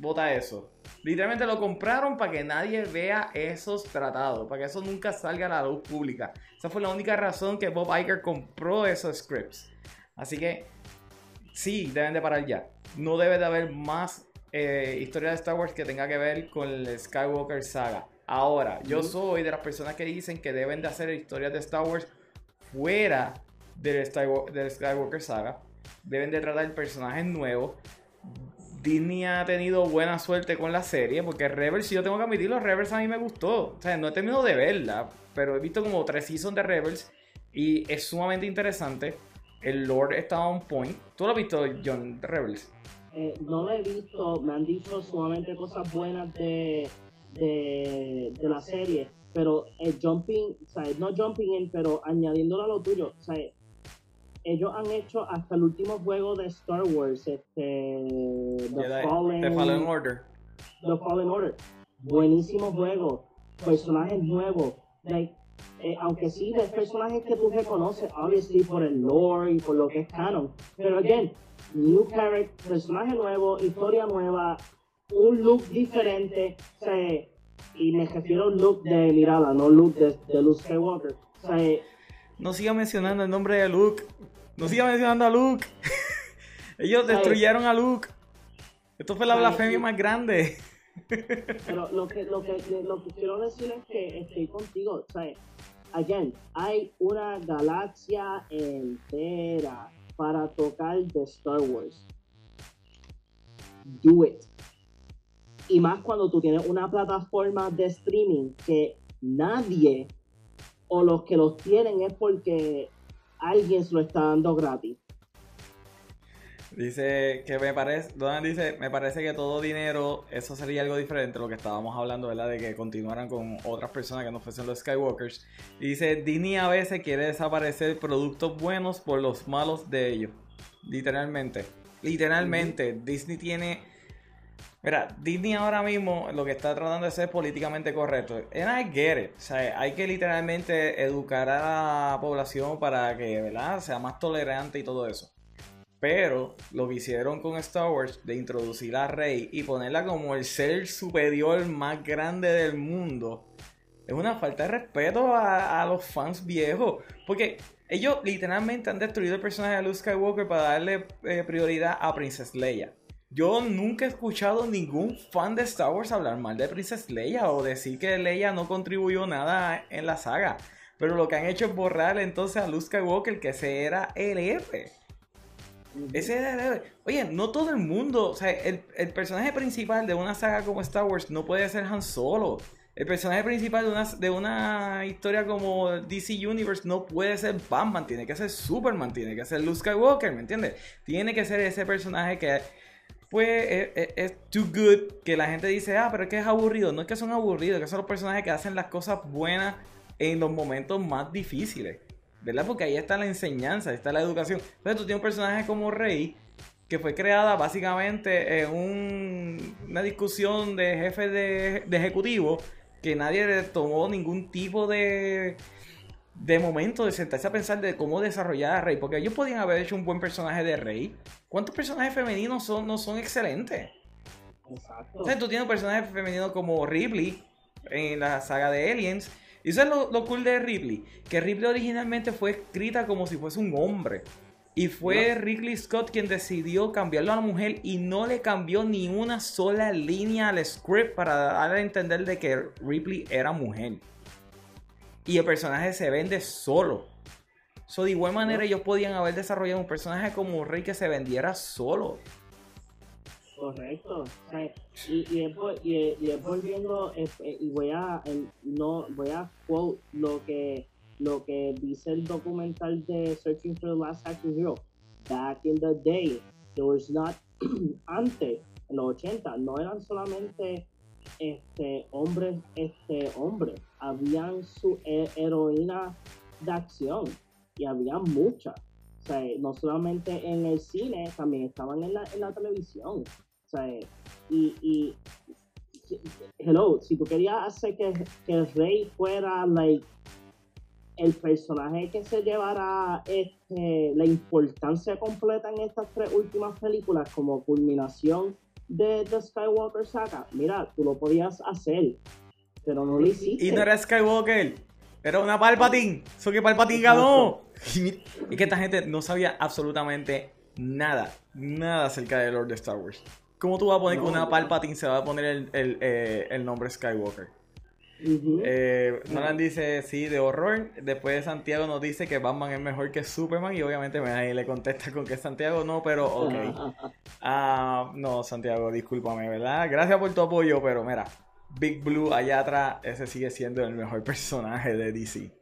vota eso. Literalmente lo compraron para que nadie vea esos tratados, para que eso nunca salga a la luz pública. Esa fue la única razón que Bob Iger compró esos scripts. Así que sí, deben de parar ya. No debe de haber más eh, historia de Star Wars que tenga que ver con el Skywalker saga. Ahora, yo soy de las personas que dicen que deben de hacer historias de Star Wars fuera del Skywalker saga. Deben de tratar personajes nuevos. Disney ha tenido buena suerte con la serie, porque Rebels, si yo tengo que admitirlo, Rebels a mí me gustó. O sea, no he terminado de verla, pero he visto como tres seasons de Rebels y es sumamente interesante. El lore está on point. ¿Tú lo has visto, John, Rebels? Eh, no lo he visto, me han dicho sumamente cosas buenas de, de, de la serie, pero el jumping, o sea, no jumping in, pero añadiéndolo a lo tuyo, o sea, ellos han hecho hasta el último juego de Star Wars, este, The, Fallen, The Fallen Order. The Fallen Order. Buenísimo juego, personajes nuevos, like, eh, aunque sí, de personajes que tú reconoces, obviously por el lore y por lo que es canon, pero again, new character, personaje nuevo, historia nueva, un look diferente, o sea, y me refiero a un look de mirada, no look de, de Luke Skywalker. O sea, No siga mencionando el nombre de Luke. No siga mencionando a Luke. [LAUGHS] Ellos destruyeron a Luke. Esto fue la blasfemia más grande. [LAUGHS] Pero lo que, lo que, lo que quiero decir es que estoy contigo. O sea, again, hay una galaxia entera para tocar de Star Wars. Do it. Y más cuando tú tienes una plataforma de streaming que nadie o los que los tienen es porque alguien se lo está dando gratis. Dice que me parece, Donald dice, me parece que todo dinero, eso sería algo diferente a lo que estábamos hablando, ¿verdad? De que continuaran con otras personas que no fuesen los Skywalkers. Y dice, Disney a veces quiere desaparecer productos buenos por los malos de ellos. Literalmente. Literalmente. Disney tiene... Mira, Disney ahora mismo lo que está tratando de ser políticamente correcto. And I get it. O sea, hay que literalmente educar a la población para que, ¿verdad? Sea más tolerante y todo eso. Pero lo que hicieron con Star Wars de introducir a Rey y ponerla como el ser superior más grande del mundo es una falta de respeto a, los fans viejos. Porque ellos literalmente han destruido el personaje de Luke Skywalker para darle eh, prioridad a Princess Leia. Yo nunca he escuchado ningún fan de Star Wars hablar mal de Princess Leia o decir que Leia no contribuyó nada en la saga. Pero lo que han hecho es borrar entonces a Luke Skywalker, que ese era el héroe. Ese era el héroe. Oye, no todo el mundo, o sea, el, el personaje principal de una saga como Star Wars no puede ser Han Solo. El personaje principal de una, de una historia como DC Universe no puede ser Batman, tiene que ser Superman, tiene que ser Luke Skywalker, ¿me entiendes? Tiene que ser ese personaje que pues es, too good que la gente dice, ah, pero es que es aburrido. No es que son aburridos, que son los personajes que hacen las cosas buenas en los momentos más difíciles. ¿Verdad? Porque ahí está la enseñanza, ahí está la educación. Entonces tú tienes un personaje como Rey, que fue creada básicamente en una discusión de jefe de, de ejecutivo, que nadie le tomó ningún tipo de, de momento de sentarse a pensar de cómo desarrollar a Rey. Porque ellos podían haber hecho un buen personaje de Rey. ¿Cuántos personajes femeninos son, no son excelentes? Exacto. O sea, tú tienes un personaje femenino como Ripley en la saga de Aliens. Y eso es lo, cool de Ripley. Que Ripley originalmente fue escrita como si fuese un hombre. Y fue Ridley Scott quien decidió cambiarlo a la mujer y no le cambió ni una sola línea al script para darle a entender de que Ripley era mujer y el personaje se vende solo. So, de igual manera, ellos podían haber desarrollado un personaje como Rey que se vendiera solo. Correcto. y, y, y, volviendo, eh, y voy a, no, voy a quote lo que, lo que dice el documental de Searching for the Last Action Hero. Back in the day, there was not, [CLEARS THROAT] antes, en los 80, no eran solamente este, hombres, este, hombres, habían su heroína de acción y había muchas. O sea, no solamente en el cine, también estaban en la, en la televisión. O sea, y, hello, si tú querías hacer que, que rey fuera like, el personaje que se llevara este, la importancia completa en estas tres últimas películas como culminación de The Skywalker saga, mira, tú lo podías hacer, pero no lo hiciste. Y no era Skywalker, era una Palpatine. Eso que Palpatine ganó. Y que esta gente no sabía absolutamente nada, nada acerca de Lord de Star Wars. ¿Cómo tú vas a poner que una Palpatine se va a poner el, el, eh, el nombre Skywalker? Eh, Nolan dice sí, de horror. Después Santiago nos dice que Batman es mejor que Superman. Y obviamente me le contesta con que Santiago no, pero ok. [LAUGHS] Ah, no, Santiago, discúlpame, ¿verdad? Gracias por tu apoyo, pero mira, Big Blue allá atrás, ese sigue siendo el mejor personaje de DC.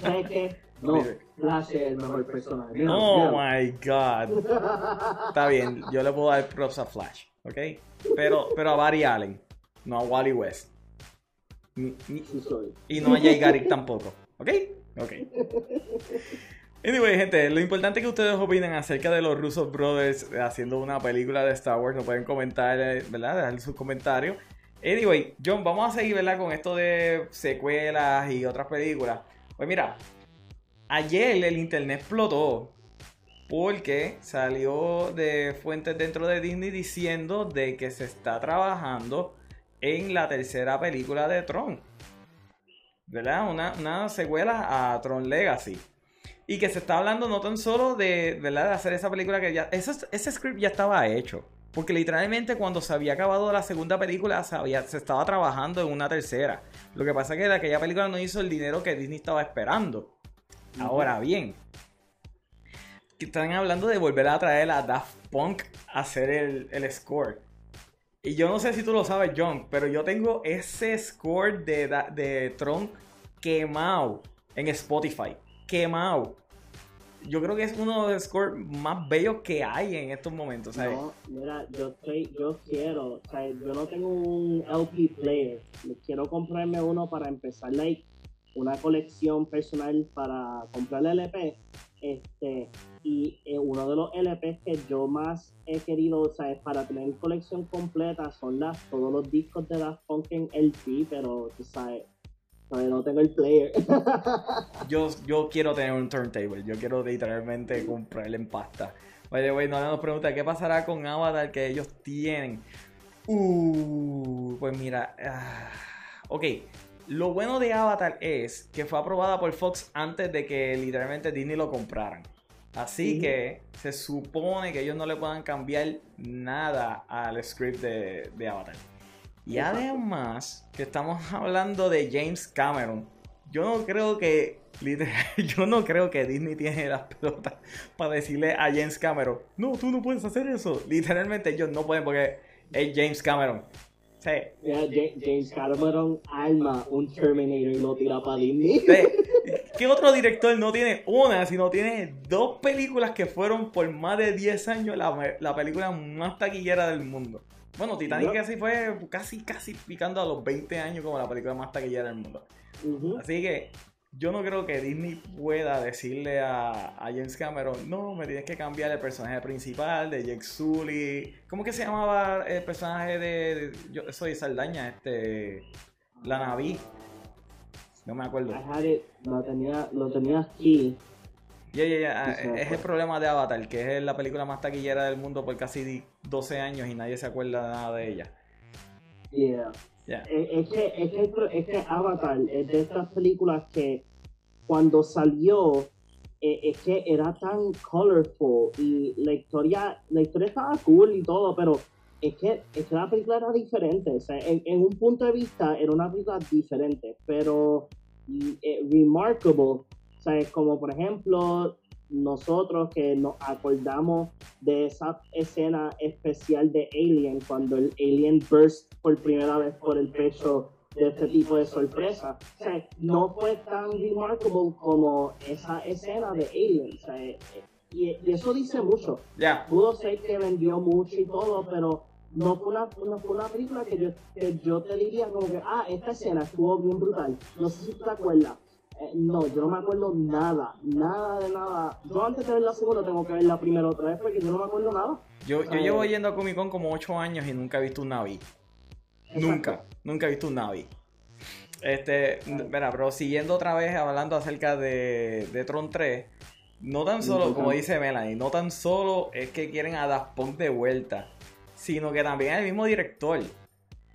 ¿Sabes qué? [LAUGHS] No, Flash es el mejor personaje. oh my god. Está bien, yo le puedo dar props a Flash, ¿ok? Pero, pero a Barry Allen, no a Wally West. Y no a Jay Garrick tampoco. ¿Ok? Ok. Anyway, gente, lo importante es que ustedes opinen acerca de los Russo Brothers haciendo una película de Star Wars. Lo pueden comentar, eh, ¿verdad? Dejar sus comentarios. Anyway, John, vamos a seguir, ¿verdad? Con esto de secuelas y otras películas. Pues mira, ayer el internet explotó porque salió de fuentes dentro de Disney diciendo de que se está trabajando en la tercera película de Tron. ¿Verdad? Una, secuela a Tron Legacy. Y que se está hablando no tan solo de, ¿verdad? de hacer esa película que ya... ese script ya estaba hecho. Porque literalmente cuando se había acabado la segunda película se, se estaba trabajando en una tercera. Lo que pasa es que aquella película no hizo el dinero que Disney estaba esperando. Ahora bien, están hablando de volver a traer a Daft Punk a hacer el, el score. Y yo no sé si tú lo sabes, John, pero yo tengo ese score de, de Tron quemado en Spotify. Quemado. Yo creo que es uno de los scores más bellos que hay en estos momentos. No, mira, yo estoy, yo quiero, o sea, yo no tengo un LP player. Quiero comprarme uno para empezar like una colección personal para comprar el LP este, y eh, uno de los LPs que yo más he querido, o sea, para tener colección completa son las, todos los discos de Daft Punk en LP, pero tú sabes, todavía no tengo el player. [LAUGHS] yo, yo quiero tener un turntable, yo quiero literalmente comprarle en pasta. Oye, güey, no nos pregunta qué pasará con Avatar que ellos tienen. Uh, pues mira, ah, ok, lo bueno de Avatar es que fue aprobada por Fox antes de que literalmente Disney lo compraran. Así que se supone que ellos no le puedan cambiar nada al script de, Avatar. Y además, que estamos [LAUGHS] hablando de James Cameron. Yo no creo que. [LAUGHS] Yo no creo que Disney tiene las pelotas para decirle a James Cameron. No, tú no puedes hacer eso. Literalmente ellos no pueden porque es James Cameron. James Cameron alma un Terminator y lo tira para Disney. ¿Qué otro director no tiene una, sino tiene dos películas que fueron por más de 10 años la, la película más taquillera del mundo? Bueno, Titanic casi fue casi, casi picando a los 20 años como la película más taquillera del mundo. Así que yo no creo que Disney pueda decirle a, James Cameron, no, me tienes que cambiar el personaje principal de Jake Sully. ¿Cómo que se llamaba el personaje de, yo soy Saldaña, este, la Naví? No me acuerdo. lo tenía, lo tenía aquí. Ya, ya, ya. Es el problema de Avatar, que es la película más taquillera del mundo por casi 12 años y nadie se acuerda de nada de ella. Yeah. Eh, es, que, es, que, es que Avatar es de estas películas que cuando salió eh, es que era tan colorful y la historia, la historia estaba cool y todo, pero es que, es que la película era diferente. O sea, en, un punto de vista era una película diferente, pero eh, remarkable. Sea, como por ejemplo, nosotros que nos acordamos de esa escena especial de Alien, cuando el Alien burst por primera vez por el pecho de este tipo de sorpresa. O sea, no fue tan remarkable como esa escena de Alien. O sea, y, eso dice mucho. Ya. Pudo ser que vendió mucho y todo, pero no fue una, no fue una película que yo, que yo te diría como que, ah, esta escena estuvo bien brutal. No sé si te acuerdas. Eh, no, yo no me acuerdo nada, nada de nada. Yo antes de ver la segunda tengo que ver la primera otra vez porque yo no me acuerdo nada. Yo, yo llevo yendo a Comic Con como 8 años y nunca he visto un Navi. Nunca, nunca he visto un Navi. Este, mira, pero siguiendo otra vez hablando acerca de, de Tron 3, no tan solo, como dice Melanie, no tan solo es que quieren a Daft Punk de vuelta, sino que también es el mismo director.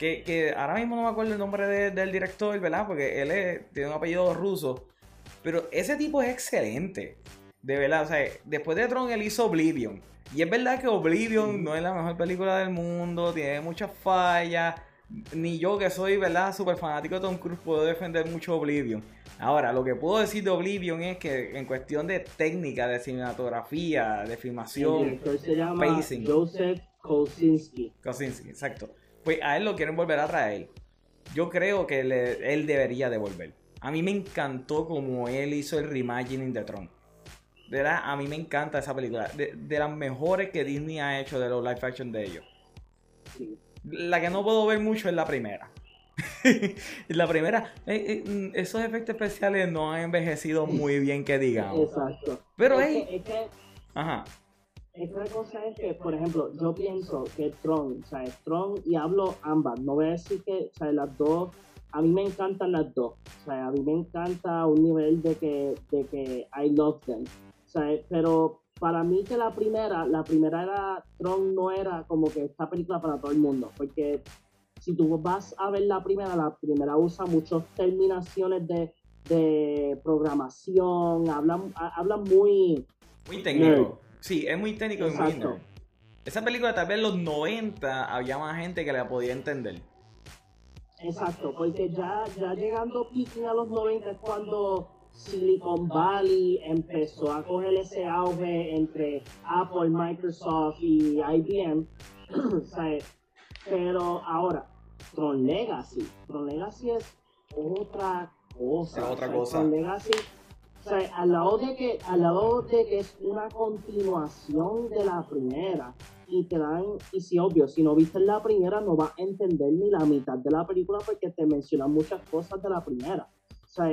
Que, ahora mismo no me acuerdo el nombre del director, ¿verdad? Porque él tiene un apellido ruso. Pero ese tipo es excelente. De verdad, o sea, después de Tron él hizo Oblivion. Y es verdad que Oblivion no es la mejor película del mundo, tiene muchas fallas. Ni yo que soy, ¿verdad? Súper fanático de Tom Cruise puedo defender mucho Oblivion. Ahora, lo que puedo decir de Oblivion es que en cuestión de técnica, de cinematografía, de filmación, se llama Joseph Kosinski. Kosinski, exacto pues a él lo quieren volver a traer. Yo creo que él debería devolver. A mí me encantó como él hizo el reimagining de Tron. De verdad, a mí me encanta esa película. De, las mejores que Disney ha hecho de los live action de ellos. La que no puedo ver mucho es la primera. [LAUGHS] la primera, eh, eh, esos efectos especiales no han envejecido muy bien, que digamos. Exacto. Pero es Ajá. Otra cosa es que, por ejemplo, yo pienso que Tron, o sea, Tron y hablo ambas, no voy a decir que, o sea, las dos, a mí me encantan las dos, o sea, a mí me encanta un nivel de que, de que I love them, o sea, pero para mí que la primera, la primera era, Tron no era como que esta película para todo el mundo, porque si tú vas a ver la primera, la primera usa muchas terminaciones de, de programación, hablan, habla muy... Muy técnico. Sí, es muy técnico y muy Esa película tal vez en los 90 había más gente que la podía entender. Exacto, porque ya, ya llegando a los 90 es cuando Silicon Valley empezó a coger ese auge entre Apple, Microsoft y IBM. [CLEARS THROAT] Pero ahora, Tron Legacy. Tron Legacy es otra cosa. Es otra cosa. Legacy o sea, al lado de que, al lado de que es una continuación de la primera, y te dan, y si obvio, si no viste la primera, no vas a entender ni la mitad de la película porque te mencionan muchas cosas de la primera. O sea,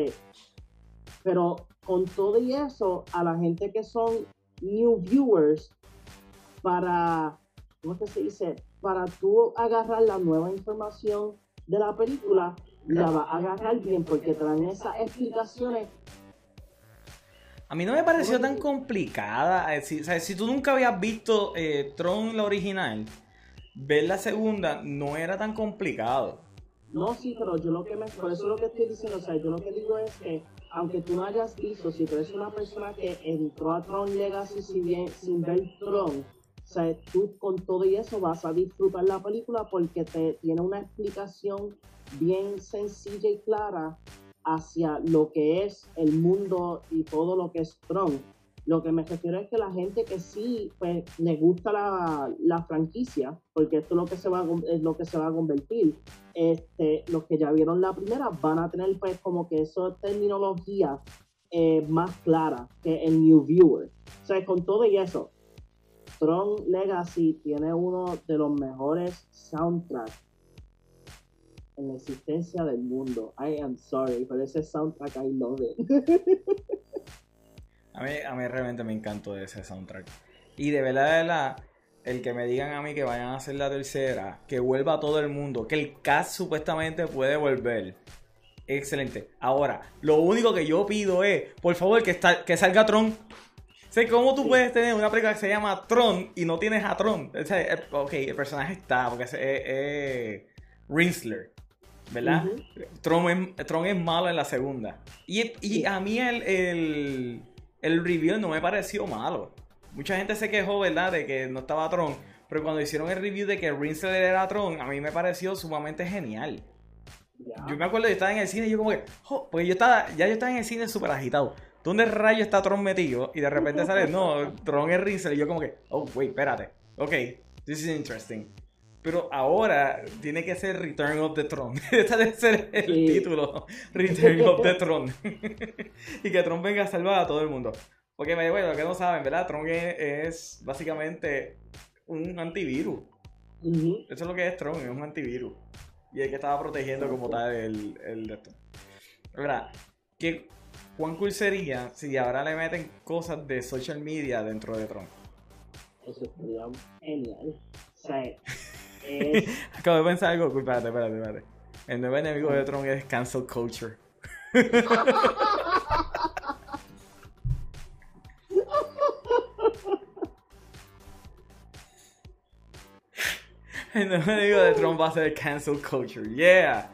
pero con todo y eso, a la gente que son new viewers, para, ¿cómo se dice? Para tú agarrar la nueva información de la película, la vas a agarrar bien porque te dan esas explicaciones a mí no me pareció tan complicada. Eh, si, o sea, si tú nunca habías visto eh, Tron la original, ver la segunda no era tan complicado. No, sí, pero yo lo que me. Por eso lo que estoy diciendo, o sea, yo lo que digo es que, aunque tú no hayas visto, si tú eres una persona que entró a Tron Legacy sin, bien, sin ver Tron, o sea, tú con todo y eso vas a disfrutar la película porque te tiene una explicación bien sencilla y clara hacia lo que es el mundo y todo lo que es Tron. Lo que me refiero es que la gente que sí pues, le gusta la, franquicia, porque esto es lo que se va a, es lo que se va a convertir, este, los que ya vieron la primera van a tener pues como que esa terminología eh, más clara que el New Viewer. O sea, con todo y eso, Tron Legacy tiene uno de los mejores soundtracks en la existencia del mundo. I am sorry, pero ese soundtrack I love it. [LAUGHS] a, mí, a mí realmente me encantó ese soundtrack. Y de verdad, de verdad, el que me digan a mí que vayan a hacer la tercera, que vuelva todo el mundo, que el cast supuestamente puede volver. Excelente. Ahora, lo único que yo pido es, por favor, que, que salga Tron. Sé cómo tú puedes tener una película que se llama Tron y no tienes a Tron. ok, el personaje está, porque es, Rinsler. ¿Verdad? Tron, es, Tron, es, malo en la segunda. Y, a mí el, el, el, review no me pareció malo. Mucha gente se quejó, ¿verdad? De que no estaba Tron. Pero cuando hicieron el review de que Rinsler era Tron, a mí me pareció sumamente genial. Yo me acuerdo, yo estaba en el cine y yo como que, porque yo estaba, ya yo estaba en el cine súper agitado. ¿Dónde rayo está Tron metido? Y de repente sale, no, Tron es Rinsler. Y yo como que, oh, wait, espérate. Ok, this is interesting. Pero ahora tiene que ser Return of the Tron. [LAUGHS] Este debe ser el título. Return of the Tron. [LAUGHS] y que Tron venga a salvar a todo el mundo. Porque, bueno, lo que no saben, ¿verdad? Tron es, básicamente un antivirus. Eso es lo que es Tron, es un antivirus. Y el que estaba protegiendo como tal el, el esto. Ahora, ¿qué, ¿cuán cool sería si ahora le meten cosas de social media dentro de Tron? Eso sería genial. O sea, [LAUGHS] Acabo de pensar algo. Espérate, espérate, espérate. El nuevo enemigo de Tron es cancel culture. el nuevo enemigo de Tron va a ser cancel culture. Yeah.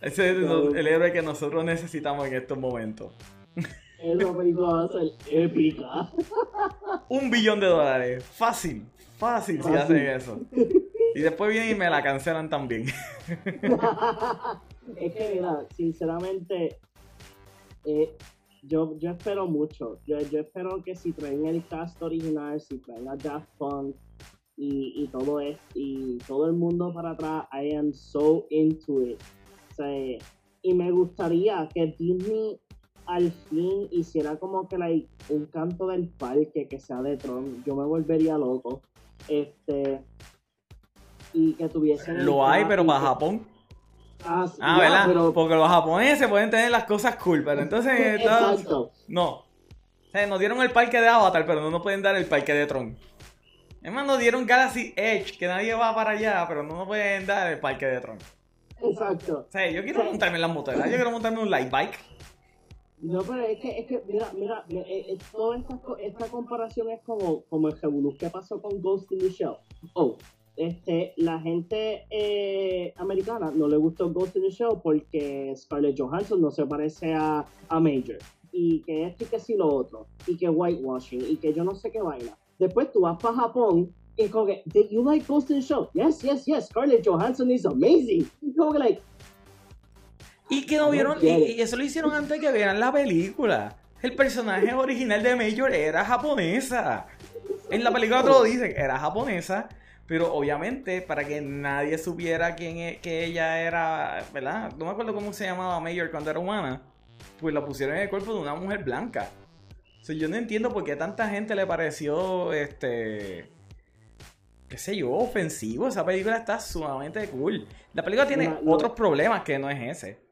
Ese es el, héroe que nosotros necesitamos en estos momentos. Esa película va a ser épica. Un billón de dólares. Fácil. Fácil, si hacen eso. Y después vienen y me la cancelan también. [LAUGHS] es que, mira, sinceramente, eh, yo, yo espero mucho. Yo, yo espero que si traen el cast original, si traen a Daft Punk y, y todo es, y todo el mundo para atrás, I am so into it. O sea, y me gustaría que Disney al fin hiciera como que like, un canto del parque que sea de Tron. Yo me volvería loco. Este, y que tuviesen... Lo hay, pero para Japón. Ah, ah ¿verdad? Porque los japoneses pueden tener las cosas cool, pero entonces... [LAUGHS] Exacto. No. O sea, nos dieron el parque de Avatar, pero no nos pueden dar el parque de Tron. Es más, nos dieron Galaxy Edge, que nadie va para allá, pero no nos pueden dar el parque de Tron. Exacto. O sea, yo quiero montarme en la motoras, yo quiero montarme un light bike. No, pero es que, es que mira, mira, eh, eh, toda esta, esta comparación es como, como el revolú que pasó con Ghost in the Shell. Oh, este, la gente eh, americana no le gustó Ghost in the Shell porque Scarlett Johansson no se parece a, a Major. Y que esto y que sí lo otro. Y que whitewashing. Y que yo no sé qué vaina. Después tú vas para Japón y como que, ¿Did you like Ghost in the Shell? Yes, yes, yes. Scarlett Johansson is amazing. Y como que, like. Y que no vieron. Y, eso lo hicieron antes de que vieran la película. El personaje original de Major era japonesa. En la película te lo dice, era japonesa pero obviamente, para que nadie supiera quién es, que ella era, ¿verdad? No me acuerdo cómo se llamaba Mayor cuando era humana. Pues la pusieron en el cuerpo de una mujer blanca. O sea, yo no entiendo por qué tanta gente le pareció, este, qué sé yo, ofensivo. Esa película está sumamente cool. La película tiene otros problemas que no es ese.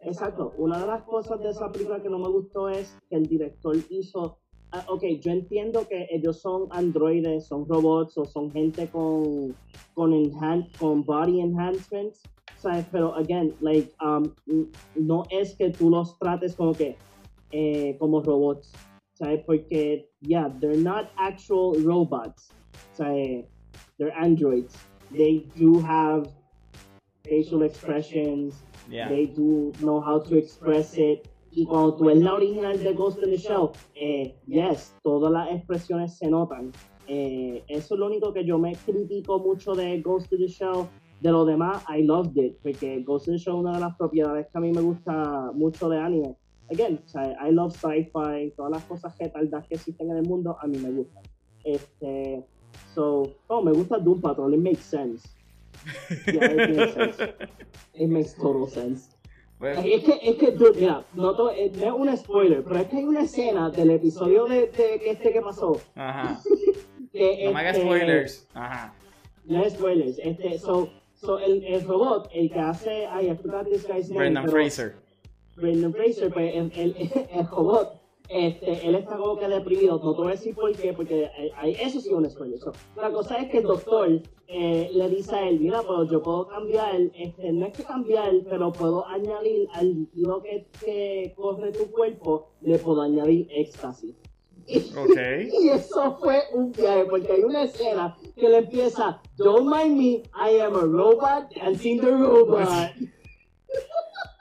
Exacto. Una de las cosas de esa película que no me gustó es que el director hizo Ah, ok, yo entiendo que ellos son androides, son robots o son gente con, con, con body enhancements, ¿sabes? Pero, again, like, um, no es que tú los trates como que, eh, como robots, ¿sabes? Porque, yeah, they're not actual robots, ¿sabes? They're androids. They do have facial expressions, they do know how to express it. Y cuando tú ves la original de Ghost in the Shell, eh, yes, todas las expresiones se notan. Eh, eso es lo único que yo me critico mucho de Ghost in the Shell. De lo demás, I loved it, porque Ghost in the Shell es una de las propiedades que a mí me gusta mucho de anime. Again, I love sci-fi, todas las cosas retardadas que existen en el mundo, a mí me gustan. Este, so, oh, me gusta Doom Patrol, it makes sense. [LAUGHS] Yeah, it makes sense. It makes total sense. Pues, Es que, es que, dude, mira, no, to- eh, no es un spoiler, pero es que hay una escena del episodio de, de este que pasó. ajá. [LAUGHS] Que, No me hagas este, spoilers. Ajá. No es spoilers. Este, so, so el, el robot, el que hace. Ay, I forgot this guy's name. Brendan Fraser. Brendan Fraser, pues el, el, [LAUGHS] el robot, este, él está como que deprimido. No te voy a decir por qué, porque ahí- eso sí es un spoiler. So, la cosa es que el doctor eh, le dice a él: Mira, pero yo puedo cambiar, este, no es que cambiar, pero puedo añadir al lo que, que corre tu cuerpo, le puedo añadir éxtasis. Ok. [LAUGHS] Y eso fue un viaje, porque hay una escena que le empieza, Don't mind me, I am a robot dancing the robot.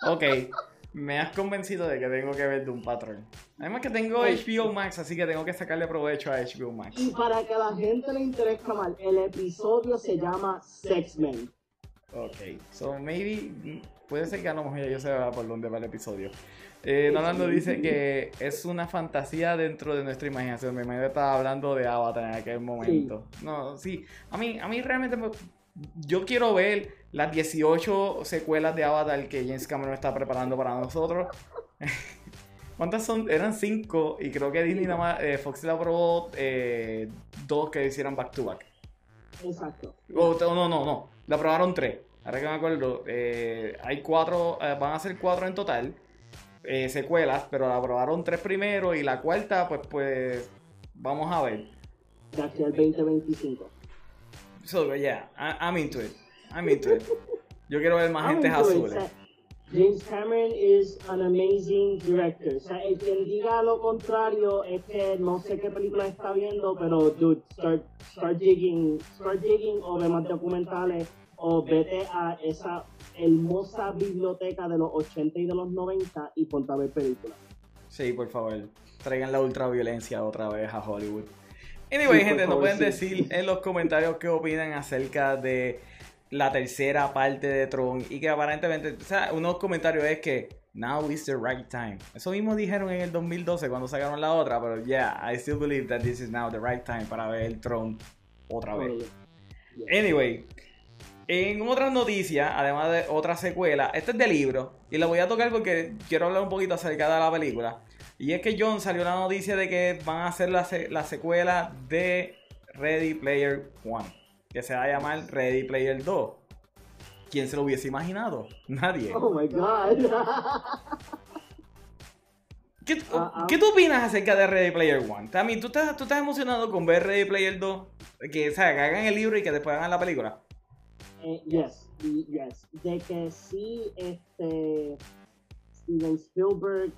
Ok. Me has convencido de que tengo que ver de un patrón. Además que tengo HBO Max, así que tengo que sacarle provecho a HBO Y Max. para que a la gente le interese mal, el episodio se llama Sex Men. Ok. So maybe. mm, Puede ser que a lo mejor yo sepa por dónde va el episodio. Eh, Nolan nos dice que es una fantasía dentro de nuestra imaginación. Mi madre estaba hablando de Avatar en aquel momento. No, sí. A mí, a mí realmente me- yo quiero ver las 18 secuelas de Avatar que James Cameron está preparando para nosotros. [LAUGHS] ¿Cuántas son? Eran 5 y creo que Disney nada más, eh, Fox le aprobó eh, dos que hicieran back to back. Exacto. O, o no, no, no. Le aprobaron tres. Ahora que me acuerdo, eh, hay cuatro, eh, van a ser cuatro en total, eh, secuelas, pero la aprobaron tres primero y la cuarta, pues, pues, vamos a ver. De aquí al 2025. So, yeah, I- I'm into it. I'm into it. Yo quiero ver más I'm gentes it. James Cameron is an amazing director. O sea, el quien diga lo contrario es que no sé qué película está viendo, pero dude, start, start digging, start digging o ve más documentales o vete a esa hermosa biblioteca de los 80 y de los 90 y ponte a ver películas. Sí, por favor. Traigan la ultraviolencia otra vez a Hollywood. Anyway, Sí, gente, nos pueden sí. decir en los comentarios qué opinan acerca de la tercera parte de Tron. Y que aparentemente, o sea, unos comentarios es que now is the right time. Eso mismo dijeron en el 2012 cuando sacaron la otra, pero yeah, I still believe that this is now the right time para ver el Tron otra vez. Anyway, en otras noticias, además de otra secuela, este es de libro y la voy a tocar porque quiero hablar un poquito acerca de la película. Y es que John salió la noticia de que van a hacer la, se- la secuela de Ready Player One, que se va a llamar Ready Player 2. ¿Quién se lo hubiese imaginado? Nadie. Oh my god. [LAUGHS] ¿Qué, Ah, ah. qué tú opinas acerca de Ready Player One? También, ¿tú estás, ¿tú estás emocionado con ver Ready Player 2? Que, o sea, que hagan el libro y que después hagan la película. Eh, yes, yes. De que sí, este Steven Spielberg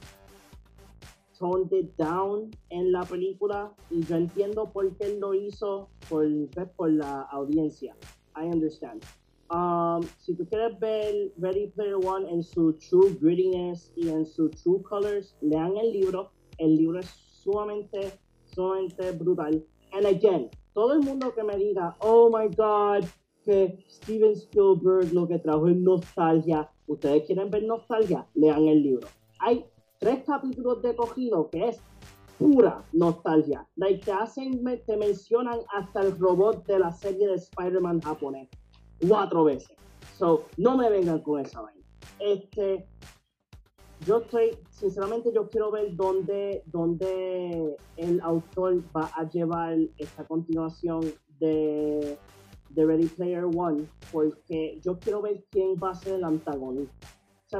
toned it down en la película y yo entiendo por qué lo hizo por, pues, por la audiencia. I understand. Um, si tú quieres ver Ready Player One en su true grittiness y en su true colors, lean el libro. El libro es sumamente, sumamente brutal. And again, todo el mundo que me diga, oh my god, que Steven Spielberg lo que trajo es nostalgia. Ustedes quieren ver nostalgia, lean el libro. Hay tres capítulos de cogido que es pura nostalgia. Like, te hacen, te mencionan hasta el robot de la serie de Spider-Man japonés cuatro veces. So, no me vengan con esa vaina. Este, yo estoy, sinceramente, yo quiero ver dónde, dónde el autor va a llevar esta continuación de, de Ready Player One, porque yo quiero ver quién va a ser el antagonista.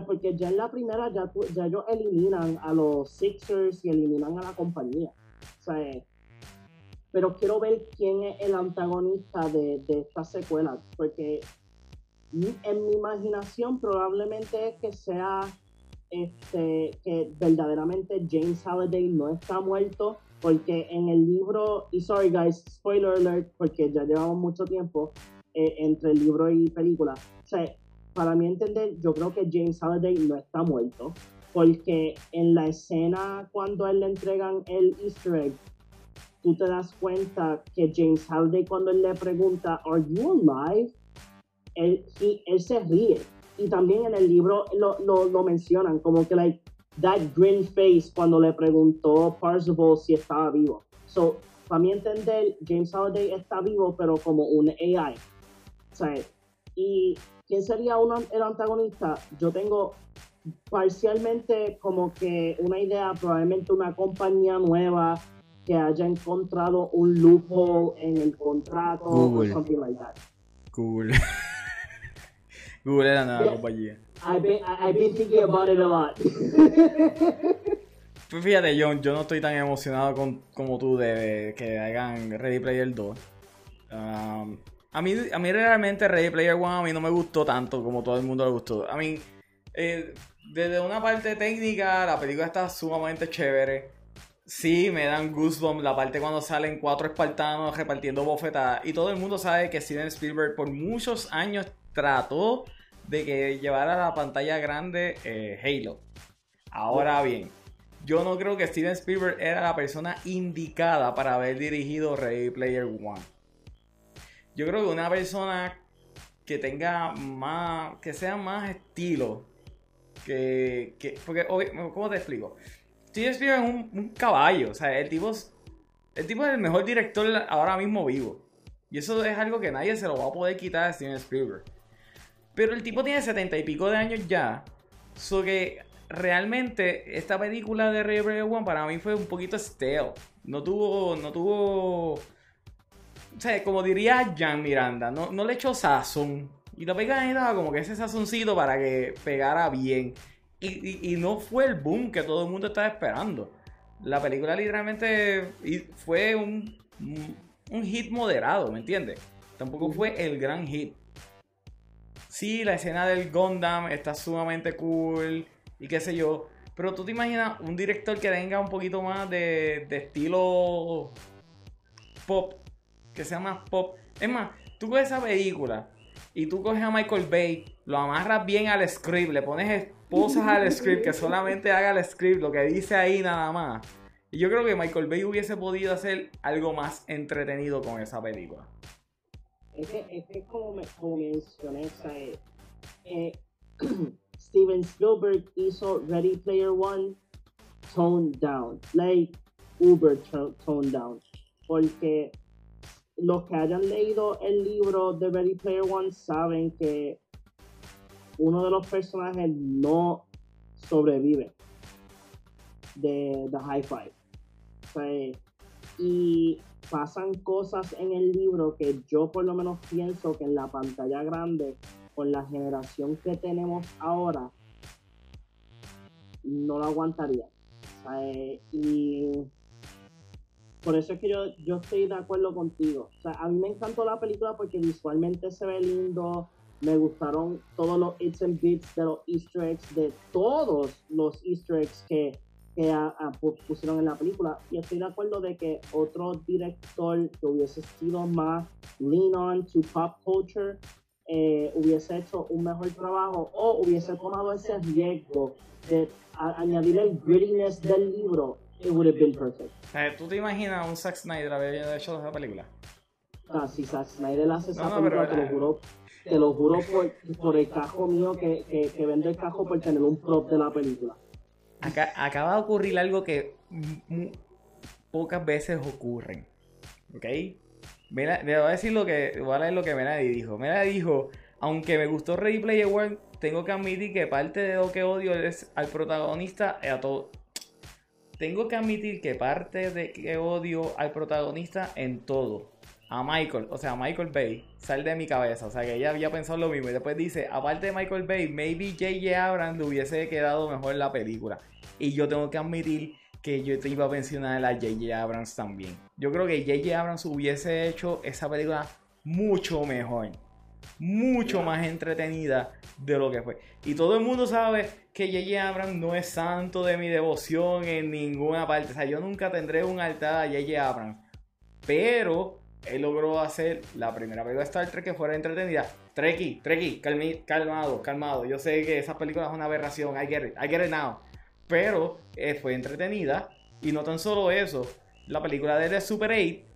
Porque ya en la primera ya, ya ellos eliminan a los Sixers y eliminan a la compañía. O sea, eh, pero quiero ver quién es el antagonista de, de esta secuela, porque en mi imaginación probablemente es que sea este que verdaderamente James Halliday no está muerto, porque en el libro, y sorry guys, spoiler alert, porque ya llevamos mucho tiempo eh, entre el libro y película, o sea, para mi entender, yo creo que James Halliday no está muerto, porque en la escena cuando él le entregan el easter egg, tú te das cuenta que James Halliday cuando él le pregunta, ¿Are you alive? Él, he- él se ríe. Y también en el libro lo, lo, lo mencionan, como que like that grin face cuando le preguntó Parzival si estaba vivo. So, para mi entender, James Halliday está vivo, pero como un AI. O sea, ¿y quién sería uno- el antagonista? Yo tengo parcialmente como que una idea, probablemente una compañía nueva que haya encontrado un loophole en el contrato Google. o something like that. Google. [LAUGHS] Google era nueva compañía. I've been, I've been thinking about it a lot. [LAUGHS] Pues fíjate, yo, yo no estoy tan emocionado con- como tú de que hagan Ready Player 2. Um, a, mí, a mí realmente Ready Player 1 a mí no me gustó tanto como todo el mundo le gustó. A mí, eh, desde una parte técnica, la película está sumamente chévere. Sí, me dan goosebumps la parte cuando salen cuatro espartanos repartiendo bofetadas. Y todo el mundo sabe que Steven Spielberg por muchos años trató de que llevara a la pantalla grande eh, Halo. Ahora bien, yo no creo que Steven Spielberg era la persona indicada para haber dirigido Ready Player One. Yo creo que una persona que tenga más, que sea más estilo, que, que porque, ¿cómo te explico? Steven Spielberg es un, caballo, o sea, el tipo, es- el tipo es el mejor director ahora mismo vivo. Y eso es algo que nadie se lo va a poder quitar a Steven Spielberg. Pero el tipo tiene setenta y pico de años ya. So que realmente esta película de Ready Player One para mí fue un poquito stale. No tuvo. No tuvo. O sea, como diría Jan Miranda, no, no le echó sazón. Y la película necesitaba como que ese sazoncito para que pegara bien. Y, y- no fue el boom que todo el mundo estaba esperando. La película literalmente fue un, un- un hit moderado, ¿me entiendes? Tampoco fue el gran hit. Sí, la escena del Gundam está sumamente cool y qué sé yo. Pero tú te imaginas un director que tenga un poquito más de, de estilo pop, que sea más pop. Es más, tú coges esa película y tú coges a Michael Bay, lo amarras bien al script, le pones esposas al script, que solamente haga el script, lo que dice ahí nada más. Y yo creo que Michael Bay hubiese podido hacer algo más entretenido con esa película. Es que, es como, me, como mencioné, sea, eh, eh, [CLEARS THROAT] Steven Spielberg hizo Ready Player One toned down, like uber to- toned down, porque los que hayan leído el libro de Ready Player One saben que uno de los personajes no sobrevive de The High Five. O sea, eh, y pasan cosas en el libro que yo por lo menos pienso que en la pantalla grande, con la generación que tenemos ahora, no lo aguantaría. O sea, eh, y por eso es que yo, yo estoy de acuerdo contigo. O sea, a mí me encantó la película porque visualmente se ve lindo. Me gustaron todos los hits and bits de los easter eggs, de todos los easter eggs que, que pusieron en la película. Y estoy de acuerdo de que otro director que hubiese sido más lean on to pop culture eh, hubiese hecho un mejor trabajo o hubiese tomado ese riesgo de añadir el grittiness del libro. It would have been perfect. Sea, ¿Tú te imaginas un Zack Snyder haber hecho esa película? Ah, si Zack Snyder hace esa No, no, película, pero- te lo juro, te lo juro por, por el cajo mío que, que, que vende el cajo por tener un prop de la película. Acá, acaba de ocurrir algo que pocas veces ocurren. ¿Ok? Le voy a decir lo que. Voy a leer lo que dijo. Dijo: Aunque me gustó Ready Player One, tengo que admitir que parte de lo que odio es al protagonista y a todo. Tengo que admitir que parte de que odio al protagonista en todo. A Michael, o sea, a Michael Bay, sal de mi cabeza. O sea, que ella había pensado lo mismo. Y después dice, aparte de Michael Bay, maybe J.J. Abrams le hubiese quedado mejor la película. Y yo tengo que admitir que yo te iba a mencionar a J.J. Abrams también. Yo creo que J.J. Abrams hubiese hecho esa película mucho mejor. Mucho más entretenida de lo que fue. Y todo el mundo sabe que J.J. Abrams no es santo de mi devoción en ninguna parte. O sea, yo nunca tendré un altar a J.J. Abrams. Pero él logró hacer la primera película de Star Trek que fuera entretenida. Trekkie, Trekkie, calmado, calmado. Yo sé que esa película es una aberración. I get it, I get it now. Pero eh, fue entretenida. Y no tan solo eso. La película de The Super 8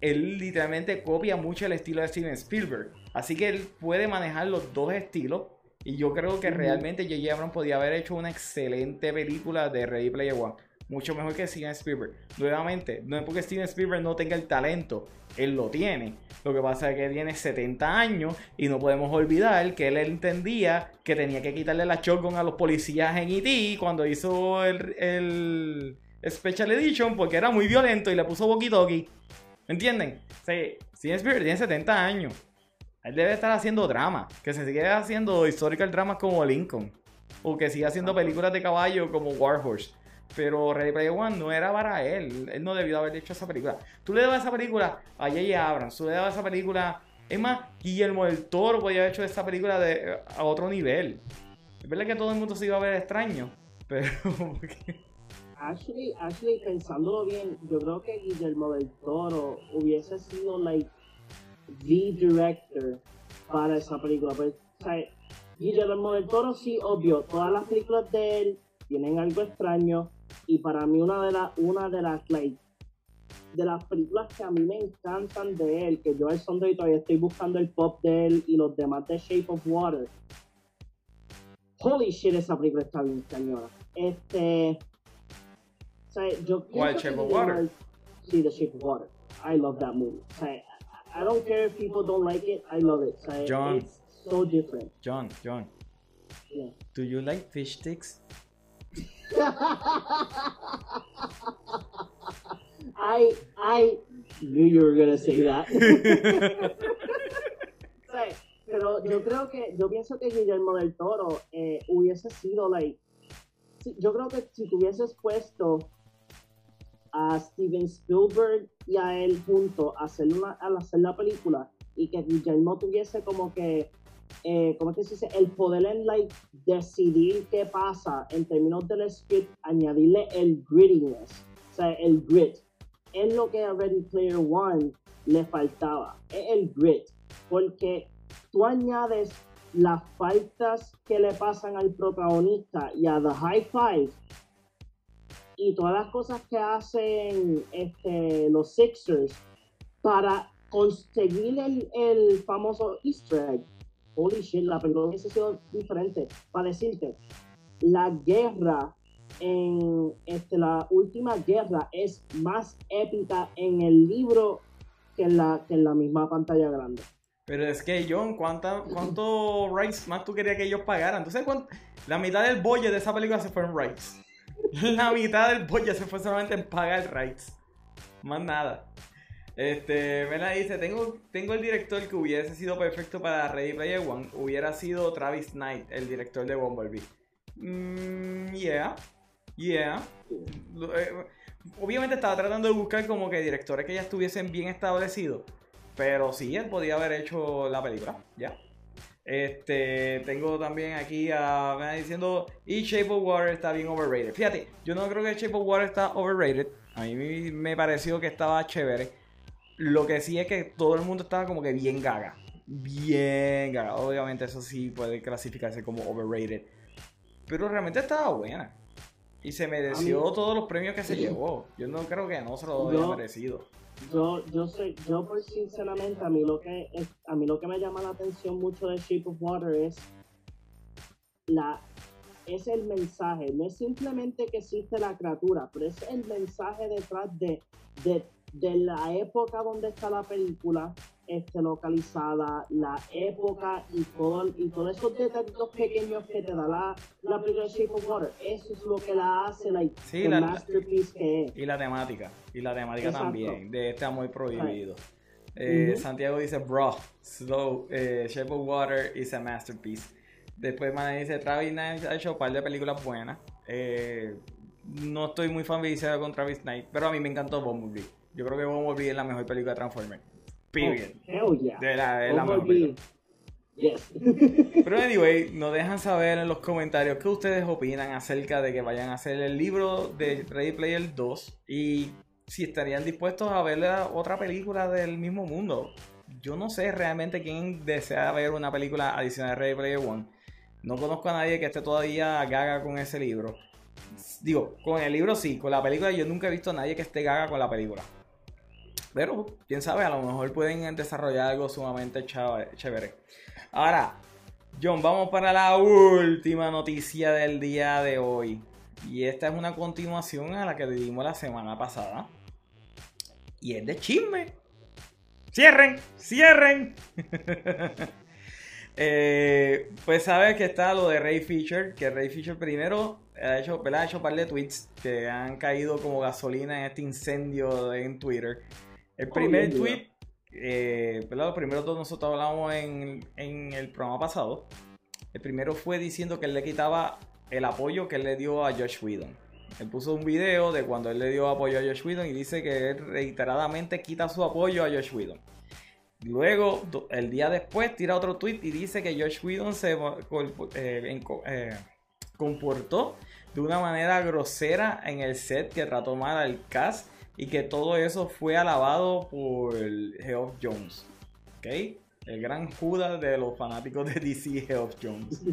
él literalmente copia mucho el estilo de Steven Spielberg. Así que él puede manejar los dos estilos. Y yo creo que realmente J.J. Abrams podía haber hecho una excelente película de Ready Player One. mucho mejor que Steven Spielberg. Nuevamente, no es porque Steven Spielberg no tenga el talento, él lo tiene. Lo que pasa es que tiene 70 años y no podemos olvidar que él entendía que tenía que quitarle la shotgun a los policías en E.T. cuando hizo el, el Special Edition porque era muy violento y le puso walkie-talkie. ¿Me entienden? Sí, Steven Spielberg tiene 70 años. Él debe estar haciendo drama. Que se sigue haciendo historical dramas como Lincoln. O que siga haciendo películas de caballo como Warhorse. Pero Ready Player One no era para él. Él no debió haber hecho esa película. Tú le dabas esa película a J.J. Abrams. Tú le dabas esa película. Es más, Guillermo del Toro podía haber hecho esa película de, a otro nivel. Es verdad que todo el mundo se iba a ver extraño. [LAUGHS] Pero. Actually, actually, pensándolo bien, yo creo que Guillermo del Toro hubiese sido like the director para esa película. Pues, o sea, Guillermo del Toro sí, obvio, todas las películas de él tienen algo extraño y para mí una de las una de las like, de las películas que a mí me encantan de él, que yo al son de todavía estoy buscando el pop de él y los demás de Shape of Water. Holy shit, esa película está bien cañona. Este, o sea, yo ¿Cuál, Shape of Water? Sí, The Shape of Water. I love that movie. O sea, I don't care if people don't like it. I love it. O sea, John. it's so different. John, John. Yeah. Do you like fish sticks? [LAUGHS] I I knew you were gonna say that. [LAUGHS] Pero yo creo que, yo pienso que Guillermo del Toro eh, hubiese sido, like, yo creo que si tuvieses puesto a Steven Spielberg y a él junto a hacer, una, a hacer la película y que Guillermo tuviese como que, eh, ¿cómo es que se dice? El poder en, like, decidir qué pasa en términos del script, añadirle el grittiness, o sea, el grit. Es lo que a Ready Player One le faltaba, es el grit porque tú añades las faltas que le pasan al protagonista y a The High Five y todas las cosas que hacen este, los Sixers para conseguir el, el famoso Easter egg. Holy shit, la sido diferente. Para decirte, la guerra en este, la última guerra es más épica en el libro que en la, que en la misma pantalla grande. Pero es que, John, ¿cuánta, ¿cuánto rights más tú querías que ellos pagaran? Entonces, la mitad del budget de esa película se fue en rights. [LAUGHS] La mitad del budget se fue solamente en pagar rights. Más nada. Este, Mela dice, tengo, tengo el director que hubiese sido perfecto para Ready Player One. Hubiera sido Travis Knight, el director de Bumblebee. Mm, yeah. Yeah. Eh, obviamente estaba tratando de buscar como que directores que ya estuviesen bien establecidos. Pero sí, él podía haber hecho la película, ya. Este, tengo también aquí a me diciendo, y Shape of Water está bien overrated. Fíjate, yo no creo que Shape of Water está overrated. A mí me pareció que estaba chévere. Lo que sí es que todo el mundo estaba como que bien gaga. Bien gaga. Obviamente eso sí puede clasificarse como overrated. Pero realmente estaba buena. Y se mereció todos los premios que se llevó. Yo no creo que no se lo haya merecido. Yo yo sé yo por sinceramente a mí lo que es, a mí lo que me llama la atención mucho de Shape of Water es la es el mensaje. No es simplemente que existe la criatura pero es el mensaje detrás de, de, de la época donde está la película este, localizada, la época y todo y todos esos detalles pequeños que te da la, la película Shape of Water. Eso es lo que la hace like, sí, la, masterpiece que es. Y la temática, y la temática también, de este amor prohibido. Eh, Santiago dice, bro, slow, eh, Shape of Water is a masterpiece. Después me dice, Travis Knight ha hecho un par de películas buenas. Eh, no estoy muy familiarizado con Travis Knight, pero a mí me encantó Bumblebee. Yo creo que Bumblebee es la mejor película de Transformers. Period. Oh, yeah. De la, de la mejor Yes. [LAUGHS] Pero anyway, nos dejan saber en los comentarios qué ustedes opinan acerca de que vayan a hacer el libro de Ready Player 2 y si estarían dispuestos a ver otra película del mismo mundo. Yo no sé realmente quién desea ver una película adicional de Ready Player 1. No conozco a nadie que esté todavía gaga con ese libro. Digo, con el libro sí, con la película yo nunca he visto a nadie que esté gaga con la película. Pero, quién sabe, a lo mejor pueden desarrollar algo sumamente chévere. Ahora, John, vamos para la última noticia del día de hoy. Y esta es una continuación a la que dimos la semana pasada. Y es de chisme. ¡Cierren! ¡Cierren! [LAUGHS] Eh, pues sabes que está lo de Ray Fisher, que Ray Fisher primero ha hecho, ha hecho un par de tweets que han caído como gasolina en este incendio en Twitter. El primer tweet, eh, Los primeros dos nosotros hablamos en, en el programa pasado. El primero fue diciendo que él le quitaba el apoyo que él le dio a Josh Whedon. Él puso un video de cuando él le dio apoyo a Josh Whedon y dice que él reiteradamente quita su apoyo a Josh Whedon. Luego, el día después, tira otro tweet y dice que Josh Whedon se eh, eh, comportó de una manera grosera en el set que trató mal al cast y que todo eso fue alabado por Geoff Jones. ¿Ok? El gran Judas de los fanáticos de DC, Geoff Jones. [LAUGHS]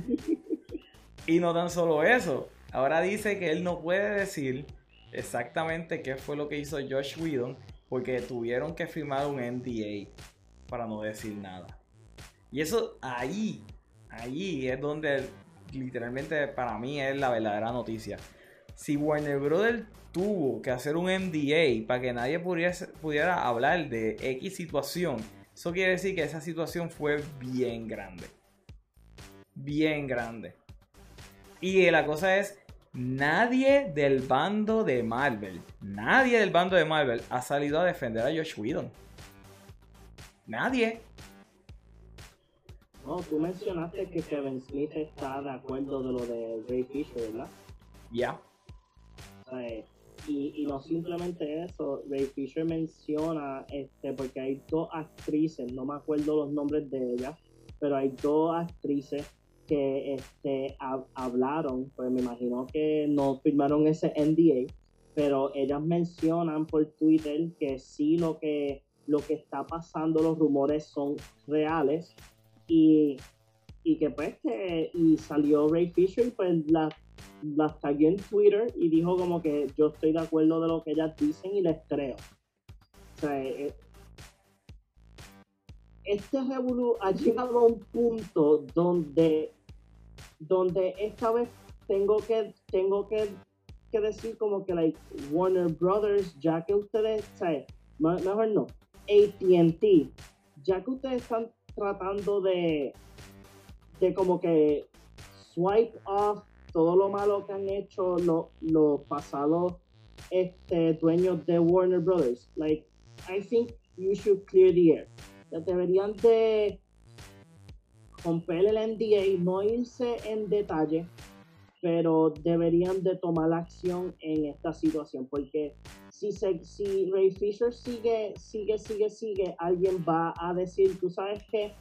Y no tan solo eso, ahora dice que él no puede decir exactamente qué fue lo que hizo Josh Whedon porque tuvieron que firmar un NDA para no decir nada. Y eso ahí, ahí es donde literalmente para mí es la verdadera noticia. Si Warner Brothers tuvo que hacer un NDA para que nadie pudiera, pudiera hablar de X situación, eso quiere decir que esa situación fue bien grande. Bien grande. Y la cosa es, nadie del bando de Marvel, nadie del bando de Marvel ha salido a defender a Josh Whedon. Nadie. No, tú mencionaste que Kevin Smith está de acuerdo de lo de Ray Fisher, ¿verdad? Ya. Y, y, no simplemente eso, Ray Fisher menciona, este, porque hay dos actrices, no me acuerdo los nombres de ellas, pero hay dos actrices que este, hablaron, pues me imagino que no firmaron ese NDA, pero ellas mencionan por Twitter que sí lo que lo que está pasando, los rumores son reales y, y que pues que y salió Ray Fisher pues la, la tagué en Twitter y dijo como que yo estoy de acuerdo de lo que ellas dicen y les creo. O sea, eh, este revolú ha llegado a un punto donde donde esta vez tengo que tengo que, que decir como que like Warner Brothers ya que ustedes ¿sabes? mejor no ATT, ya que ustedes están tratando de, de como que swipe off todo lo malo que han hecho los pasados este, dueños de Warner Brothers, like, I think you should clear the air. Deberían de romper el NDA, no irse en detalle, pero deberían de tomar acción en esta situación, porque si, si Ray Fisher sigue, sigue, sigue, sigue, alguien va a decir, tú sabes que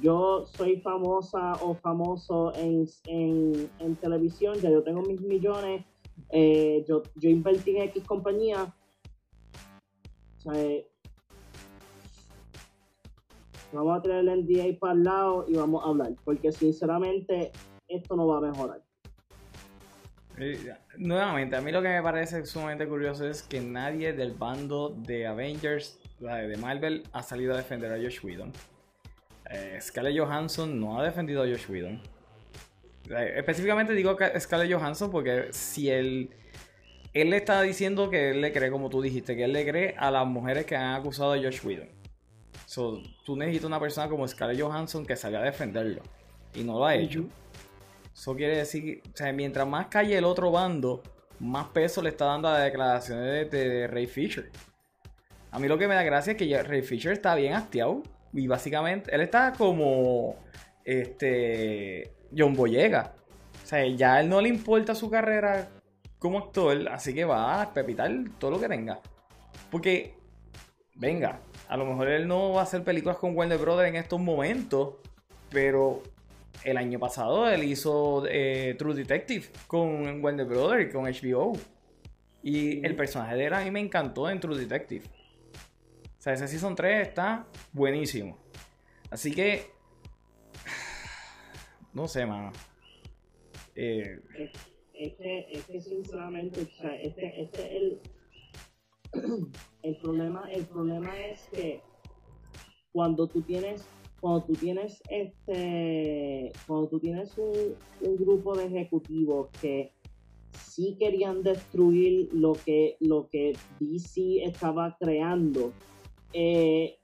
yo soy famosa o famoso en, televisión, ya yo tengo mis millones, eh, yo, yo invertí en X compañía. vamos a traer el NDA para el lado y vamos a hablar, porque sinceramente esto no va a mejorar. Eh, nuevamente, a mí lo que me parece sumamente curioso es que nadie del bando de Avengers, de Marvel, ha salido a defender a Josh Whedon. Eh, Scarlett Johansson no ha defendido a Josh Whedon. Eh, específicamente digo Scarlett Johansson porque si él, él le está diciendo que él le cree, como tú dijiste, que él le cree a las mujeres que han acusado a Josh Whedon. So, tú necesitas una persona como Scarlett Johansson que salga a defenderlo. Y no lo ha hecho. Eso quiere decir, o sea, mientras más calle el otro bando, más peso le está dando a las declaraciones de, Ray Fisher. A mí lo que me da gracia es que Ray Fisher está bien hastiado. Y básicamente, él está como este John Boyega. O sea, ya a él no le importa su carrera como actor, así que va a pepitar todo lo que tenga. Porque, venga, a lo mejor él no va a hacer películas con Warner Brothers en estos momentos, pero el año pasado él hizo eh, True Detective con Warner Brothers y con HBO. Y el personaje de él a mí me encantó en True Detective. O sea, ese Season 3 está buenísimo. Así que. [SIGHS] No sé, mano. Eh, es, que, sinceramente, o sea, este, este el, [CLEARS THROAT] el problema, el problema es que cuando tú tienes cuando tú tienes este cuando tú tienes un, grupo de ejecutivos que sí querían destruir lo que, lo que DC estaba creando. Eh,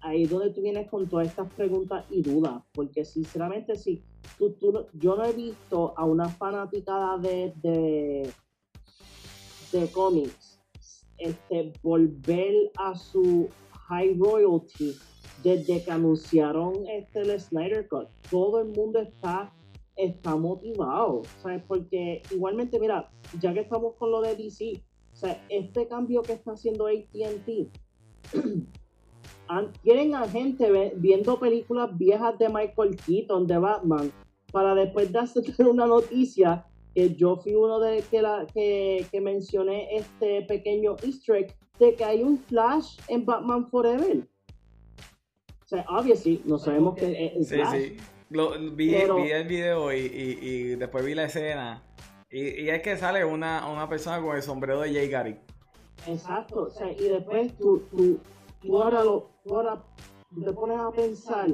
ahí es donde tú vienes con todas estas preguntas y dudas, porque sinceramente sí, tú, tú, yo no he visto a una fanaticada de, de, de cómics este, volver a su high royalty desde que anunciaron este el Snyder Cut. Todo el mundo está, está motivado, ¿sabes? Porque igualmente, mira, ya que estamos con lo de DC, o sea, este cambio que está haciendo AT&T, [CLEARS THROAT] tienen a gente viendo películas viejas de Michael Keaton, de Batman, para después de hacer una noticia que yo fui uno de que, la, que, que mencioné este pequeño easter egg de que hay un Flash en Batman Forever. O sea, obviously, no sabemos que es Sí, sí. vi, el video y, y, después vi la escena. Y, y, es que sale una, una persona con el sombrero de Jay Garrick. Exacto. O sea, y después tú, tú, tú ahora, lo, te pones a pensar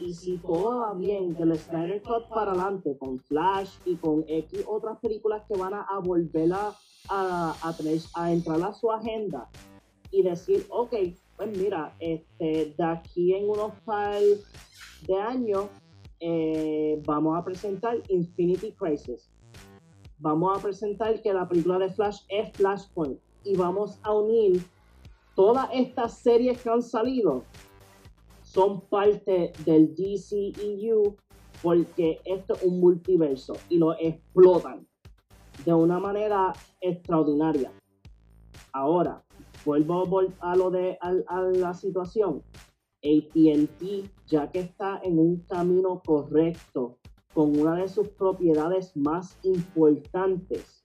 y si todo va bien, del Snyder Cut para adelante, con Flash y con X otras películas que van a, volver a, a, a, entrar a su agenda y decir, ok, pues mira, este, de aquí en unos par de años eh, vamos a presentar Infinity Crisis. Vamos a presentar que la película de Flash es Flashpoint y vamos a unir todas estas series que han salido son parte del DCEU porque esto es un multiverso y lo explotan de una manera extraordinaria. Ahora, vuelvo a lo de a, la situación. ATT, ya que está en un camino correcto con una de sus propiedades más importantes,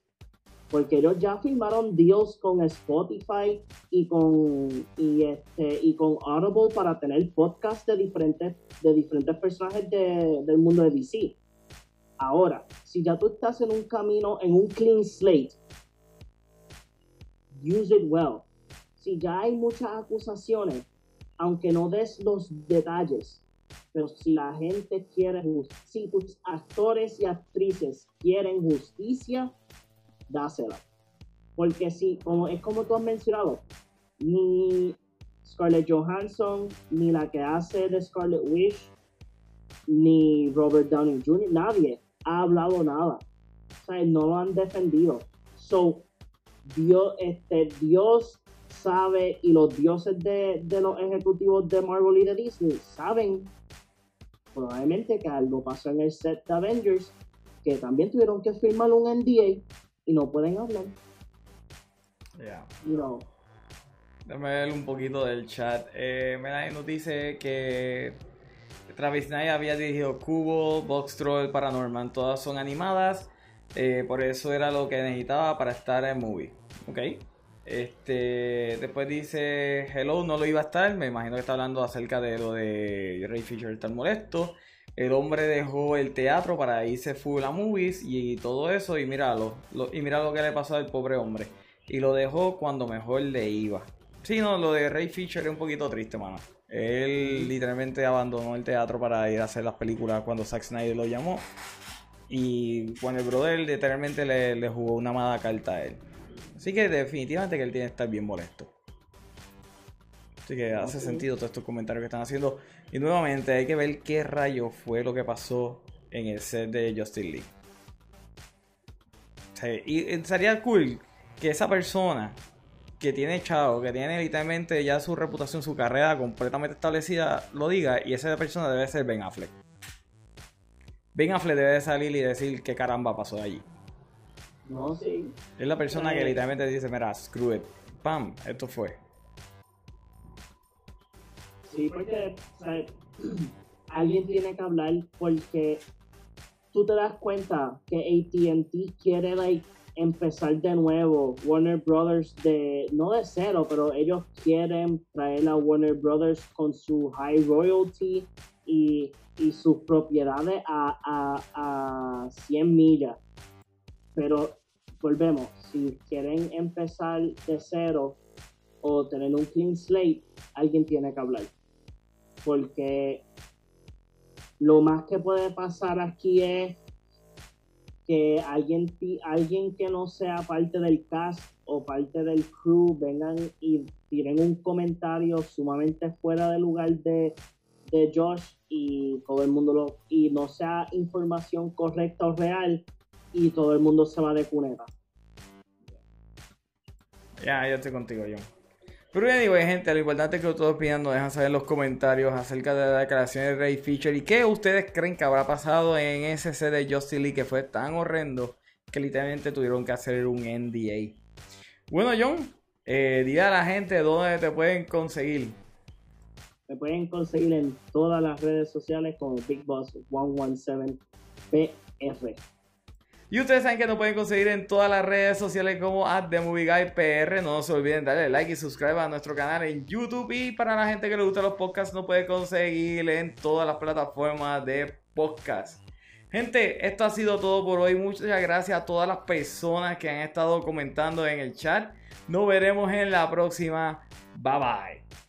porque ellos ya firmaron deals con Spotify y con y este y con Audible para tener podcasts de diferentes de diferentes personajes del mundo de DC. Ahora, si ya tú estás en un camino, en un clean slate, use it well. Si ya hay muchas acusaciones, aunque no des los detalles, pero si la gente quiere si tus actores y actrices quieren justicia, dásela. Porque si, como es como tú has mencionado, ni Scarlett Johansson, ni la que hace de Scarlet Witch, ni Robert Downey Jr., nadie ha hablado nada. O sea, no lo han defendido. So, Dios, este, Dios sabe y los dioses de, de los ejecutivos de Marvel y de Disney saben probablemente que algo pasó en el set de Avengers que también tuvieron que firmar un NDA y no pueden hablar. Yeah. You Déjame ver un poquito del chat. Eh, nos dice que Travis Knight había dirigido Cubo, Box Troll, Paranormal. Todas son animadas. Eh, por eso era lo que necesitaba para estar en movie. ¿Ok? Este, después dice Hello, no lo iba a estar. Me imagino que está hablando acerca de lo de Ray Fisher tan molesto el hombre dejó el teatro para irse full a movies y todo eso y míralo, y mira lo que le pasó al pobre hombre. Y lo dejó cuando mejor le iba. Sí, no, lo de Ray Fisher es un poquito triste, mano. Él literalmente abandonó el teatro para ir a hacer las películas cuando Zack Snyder lo llamó. Y el Brother literalmente le, le jugó una mala carta a él. Así que definitivamente que él tiene que estar bien molesto. Así que hace sentido todos estos comentarios que están haciendo. Y nuevamente hay que ver qué rayo fue lo que pasó en el set de Justin Lee. y sería cool que esa persona que tiene chao, que tiene literalmente ya su reputación, su carrera completamente establecida, lo diga. Y esa persona debe ser Ben Affleck. Ben Affleck debe salir y decir qué caramba pasó allí. No, sí. Es la persona que literalmente dice, mira, screw it. Pam, esto fue. Sí, porque [CLEARS THROAT] alguien tiene que hablar porque tú te das cuenta que ATT quiere like, empezar de nuevo. Warner Brothers de, no de cero, pero ellos quieren traer a Warner Brothers con su high royalty y, sus propiedades a, a, a 100 millas. Pero volvemos, si quieren empezar de cero o tener un clean slate, alguien tiene que hablar porque lo más que puede pasar aquí es que alguien, alguien que no sea parte del cast o parte del crew vengan y tiren un comentario sumamente fuera de lugar de, de Josh y todo el mundo lo y no sea información correcta o real y todo el mundo se va de cuneta. Ya, yo estoy contigo, John. Pero anyway, gente, lo importante que todos opinan, nos dejan saber en los comentarios acerca de la declaración de Ray Fisher y qué ustedes creen que habrá pasado en ese set de Justin Lee que fue tan horrendo que literalmente tuvieron que hacer un NDA. Bueno, John, eh, a la gente dónde te pueden conseguir. Me pueden conseguir en todas las redes sociales como Big Boss 117 PR. Y ustedes saben que nos pueden conseguir en todas las redes sociales como at PR. No se olviden darle like y suscribir a nuestro canal en YouTube. Y para la gente que le gusta los podcasts, nos puede conseguir en todas las plataformas de podcast. Gente, esto ha sido todo por hoy. Muchas gracias a todas las personas que han estado comentando en el chat. Nos veremos en la próxima. Bye bye.